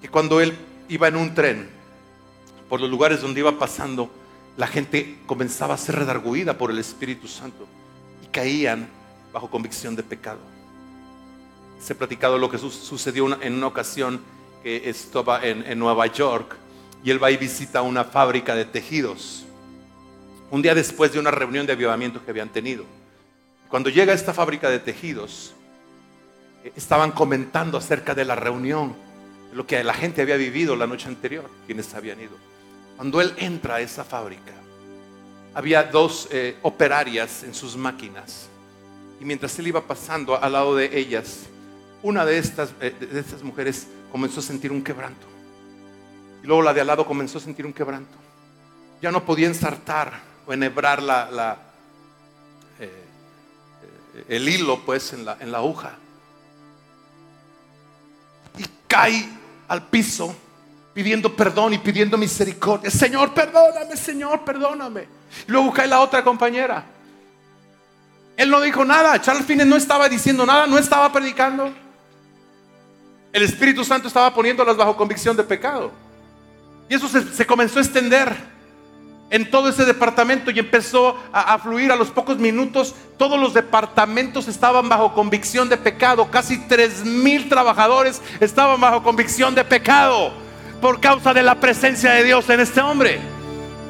que cuando él iba en un tren, por los lugares donde iba pasando, la gente comenzaba a ser redarguida por el Espíritu Santo caían bajo convicción de pecado. Se ha platicado lo que sucedió en una ocasión que estaba en, Nueva York y él va y visita una fábrica de tejidos. Un día después de una reunión de avivamiento que habían tenido. Cuando llega a esta fábrica de tejidos, eh, estaban comentando acerca de la reunión, lo que la gente había vivido la noche anterior, quienes habían ido. Cuando él entra a esa fábrica, había dos eh, operarias en sus máquinas. Y mientras él iba pasando al lado de ellas, una de estas, eh, de estas mujeres comenzó a sentir un quebranto. Y luego la de al lado comenzó a sentir un quebranto. Ya no podía ensartar o enhebrar la, eh, el hilo pues en la, en la aguja. Y cae al piso pidiendo perdón y pidiendo misericordia. Señor, perdóname, Señor, perdóname. Luego cae la otra compañera. Él no dijo nada. Charles Finney no estaba diciendo nada, no estaba predicando. El Espíritu Santo estaba poniéndolas bajo convicción de pecado. Y eso se, comenzó a extender en todo ese departamento y empezó a, a, fluir a los pocos minutos. Todos los departamentos estaban bajo convicción de pecado. Casi tres mil trabajadores estaban bajo convicción de pecado por causa de la presencia de Dios en este hombre.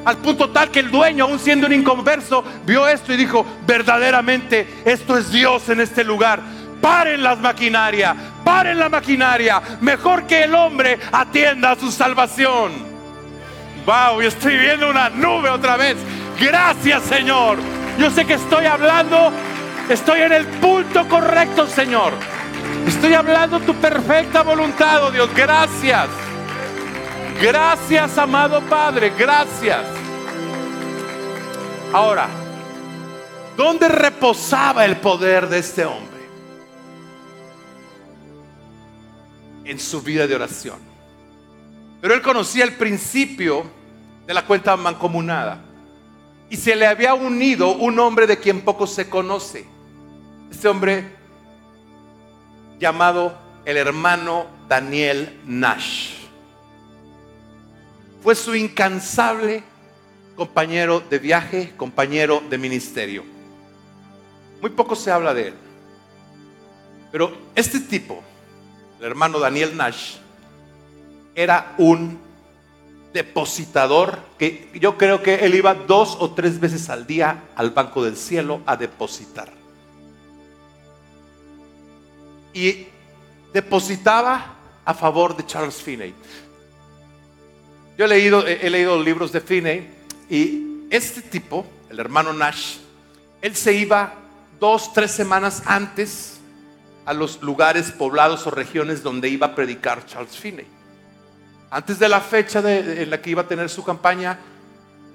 Al punto tal que el dueño, aún siendo un inconverso, vio esto y dijo, verdaderamente esto es Dios en este lugar. Paren las maquinarias, paren la maquinaria. Mejor que el hombre atienda a su salvación. Wow, yo estoy viendo una nube otra vez. Gracias Señor. Yo sé que estoy hablando, estoy en el punto correcto Señor. Estoy hablando tu perfecta voluntad, oh Dios. Gracias. Gracias, amado Padre, gracias. Ahora, ¿dónde reposaba el poder de este hombre? en su vida de oración. Pero él conocía el principio de la cuenta mancomunada. Y se le había unido un hombre de quien poco se conoce. Este hombre llamado el hermano Daniel Nash. Fue su incansable compañero de viaje, compañero de ministerio. Muy poco se habla de él. Pero este tipo, el hermano Daniel Nash, era un depositador que yo creo que él iba dos o tres veces al día al Banco del Cielo a depositar. Y depositaba a favor de Charles Finney. Yo he leído, libros de Finney y este tipo, el hermano Nash, él se iba dos, tres semanas antes a los lugares poblados o regiones donde iba a predicar Charles Finney. Antes de la fecha en la que iba a tener su campaña,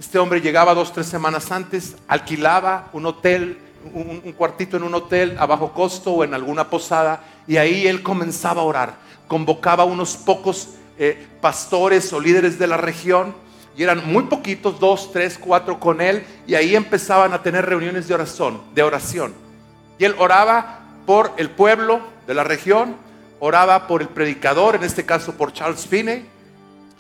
este hombre llegaba dos, tres semanas antes, alquilaba un hotel, un, cuartito en un hotel a bajo costo o en alguna posada, y ahí él comenzaba a orar. Convocaba unos pocos eh, pastores o líderes de la región y eran muy poquitos, dos, tres, cuatro con él, y ahí empezaban a tener reuniones de oración, de oración. Y él oraba por el pueblo de la región, oraba por el predicador, en este caso por Charles Finney,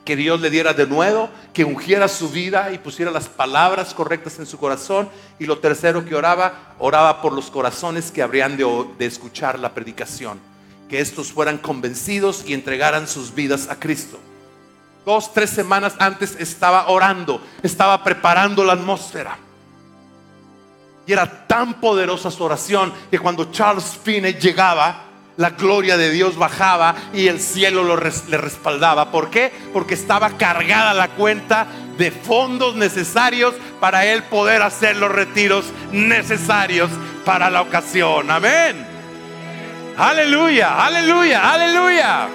que Dios le diera de nuevo, que ungiera su vida y pusiera las palabras correctas en su corazón. Y lo tercero que oraba, oraba por los corazones que habrían de, de escuchar la predicación, que estos fueran convencidos y entregaran sus vidas a Cristo dos, tres semanas antes estaba orando, estaba preparando la atmósfera. Y era tan poderosa su oración que cuando Charles Finney llegaba, la gloria de Dios bajaba y el cielo lo le respaldaba. ¿Por qué? Porque estaba cargada la cuenta de fondos necesarios para él poder hacer los retiros necesarios para la ocasión. Amén. Aleluya, aleluya, aleluya.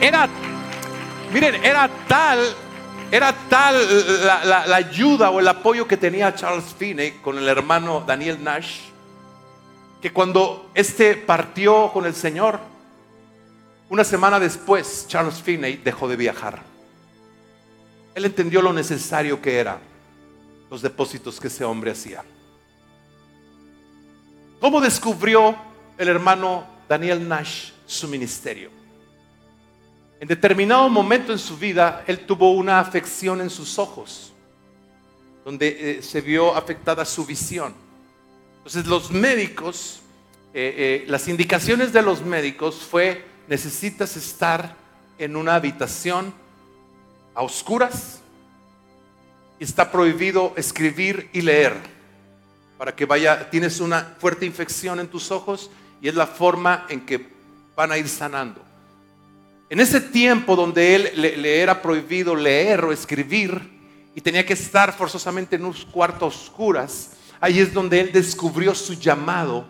Era, miren, era tal, era tal la, ayuda o el apoyo que tenía Charles Finney con el hermano Daniel Nash, que cuando este partió con el Señor, una semana después, Charles Finney dejó de viajar. Él entendió lo necesario que eran los depósitos que ese hombre hacía. ¿Cómo descubrió el hermano Daniel Nash su ministerio? En determinado momento en su vida, él tuvo una afección en sus ojos, donde eh, se vio afectada su visión. Entonces los médicos, eh, eh, las indicaciones de los médicos fue, necesitas estar en una habitación a oscuras y está prohibido escribir y leer para que vaya, tienes una fuerte infección en tus ojos y es la forma en que van a ir sanando. En ese tiempo donde él le, era prohibido leer o escribir y tenía que estar forzosamente en un cuarto oscuras, ahí es donde él descubrió su llamado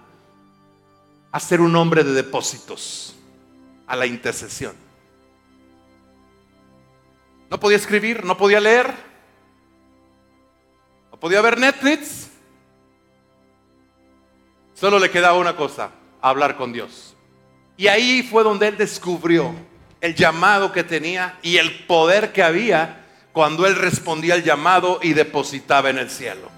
a ser un hombre de depósitos, a la intercesión. No podía escribir, no podía leer, no podía ver Netflix. Solo le quedaba una cosa, hablar con Dios. Y ahí fue donde él descubrió el llamado que tenía y el poder que había cuando él respondía al llamado y depositaba en el cielo.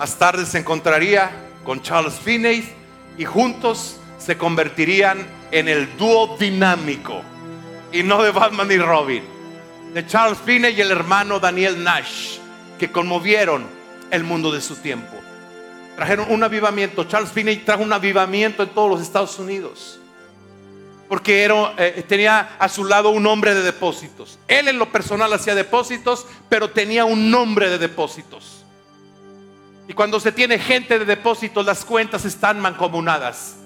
Más tarde se encontraría con Charles Finney y juntos se convertirían en el dúo dinámico y no de Batman y Robin, de Charles Finney y el hermano Daniel Nash, que conmovieron el mundo de su tiempo. Trajeron un avivamiento. Charles Finney trajo un avivamiento en todos los Estados Unidos porque era, eh, tenía a su lado un hombre de depósitos. Él en lo personal hacía depósitos, pero tenía un nombre de depósitos. Y cuando se tiene gente de depósitos, las cuentas están mancomunadas.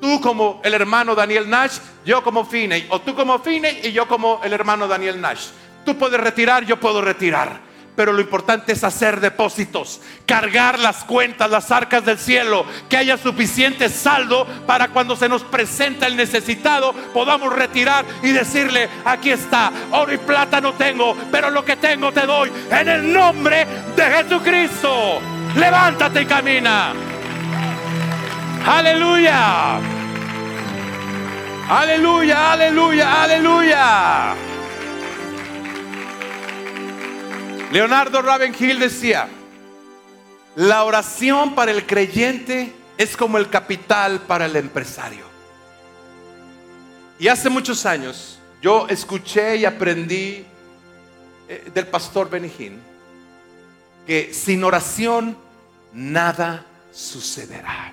Tú como el hermano Daniel Nash, yo como Finney, o tú como Finney y yo como el hermano Daniel Nash. Tú puedes retirar, yo puedo retirar pero lo importante es hacer depósitos, cargar las cuentas, las arcas del cielo, que haya suficiente saldo para cuando se nos presenta el necesitado podamos retirar y decirle, aquí está, oro y plata no tengo, pero lo que tengo te doy en el nombre de Jesucristo. Levántate y camina. Aleluya. Aleluya, aleluya, aleluya. Leonardo Ravenhill decía, la oración para el creyente es como el capital para el empresario. Y hace muchos años yo escuché y aprendí eh, del pastor Benijín que sin oración nada sucederá.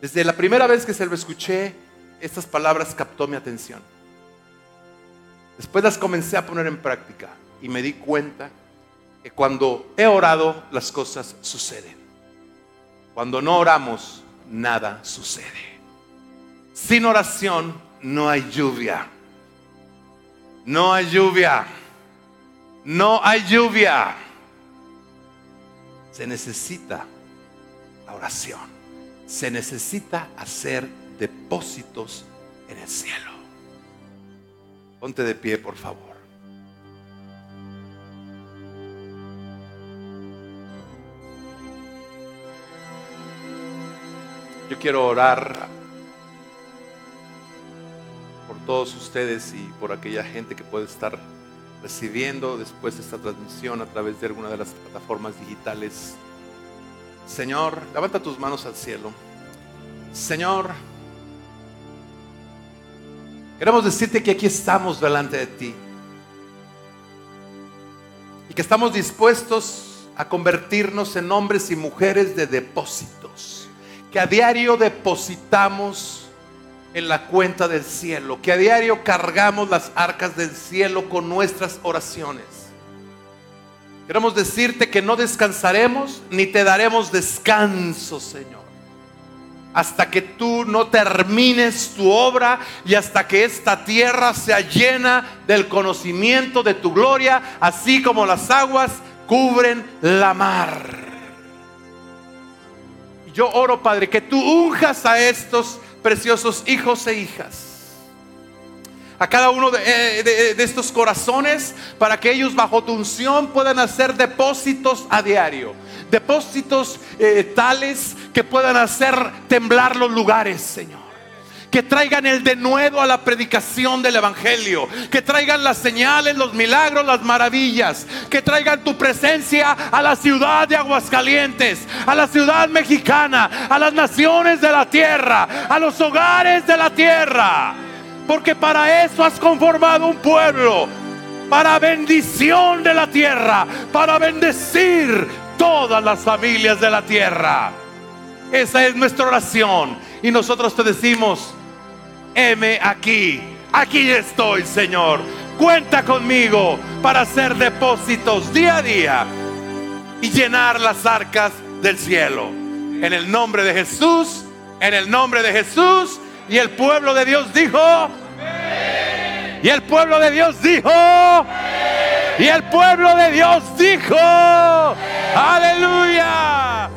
Desde la primera vez que se lo escuché, estas palabras captó mi atención. Después las comencé a poner en práctica y me di cuenta que cuando he orado las cosas suceden. Cuando no oramos, nada sucede. Sin oración no hay lluvia. No hay lluvia. No hay lluvia. Se necesita la oración. Se necesita hacer depósitos en el cielo. Ponte de pie, por favor. Yo quiero orar por todos ustedes y por aquella gente que puede estar recibiendo después esta transmisión a través de alguna de las plataformas digitales. Señor, levanta tus manos al cielo. Señor, queremos decirte que aquí estamos delante de ti y que estamos dispuestos a convertirnos en hombres y mujeres de depósitos que a diario depositamos en la cuenta del cielo, que a diario cargamos las arcas del cielo con nuestras oraciones. Queremos decirte que no descansaremos ni te daremos descanso, Señor. Hasta que tú no termines tu obra y hasta que esta tierra sea llena del conocimiento de tu gloria, así como las aguas cubren la mar. Yo oro, Padre, que tú unjas a estos preciosos hijos e hijas. A cada uno de, eh, estos corazones para que ellos bajo tu unción puedan hacer depósitos a diario. Depósitos eh, tales que puedan hacer temblar los lugares, Señor que traigan el denuedo a la predicación del Evangelio, que traigan las señales, los milagros, las maravillas, que traigan tu presencia a la ciudad de Aguascalientes, a la ciudad mexicana, a las naciones de la tierra, a los hogares de la tierra, porque para eso has conformado un pueblo, para bendición de la tierra, para bendecir todas las familias de la tierra. Esa es nuestra oración. Y nosotros te decimos, heme aquí. Aquí estoy, Señor. Cuenta conmigo para hacer depósitos día a día y llenar las arcas del cielo. En el nombre de Jesús, en el nombre de Jesús. Y el pueblo de Dios dijo, y el pueblo de Dios dijo, y el pueblo de Dios dijo, aleluya.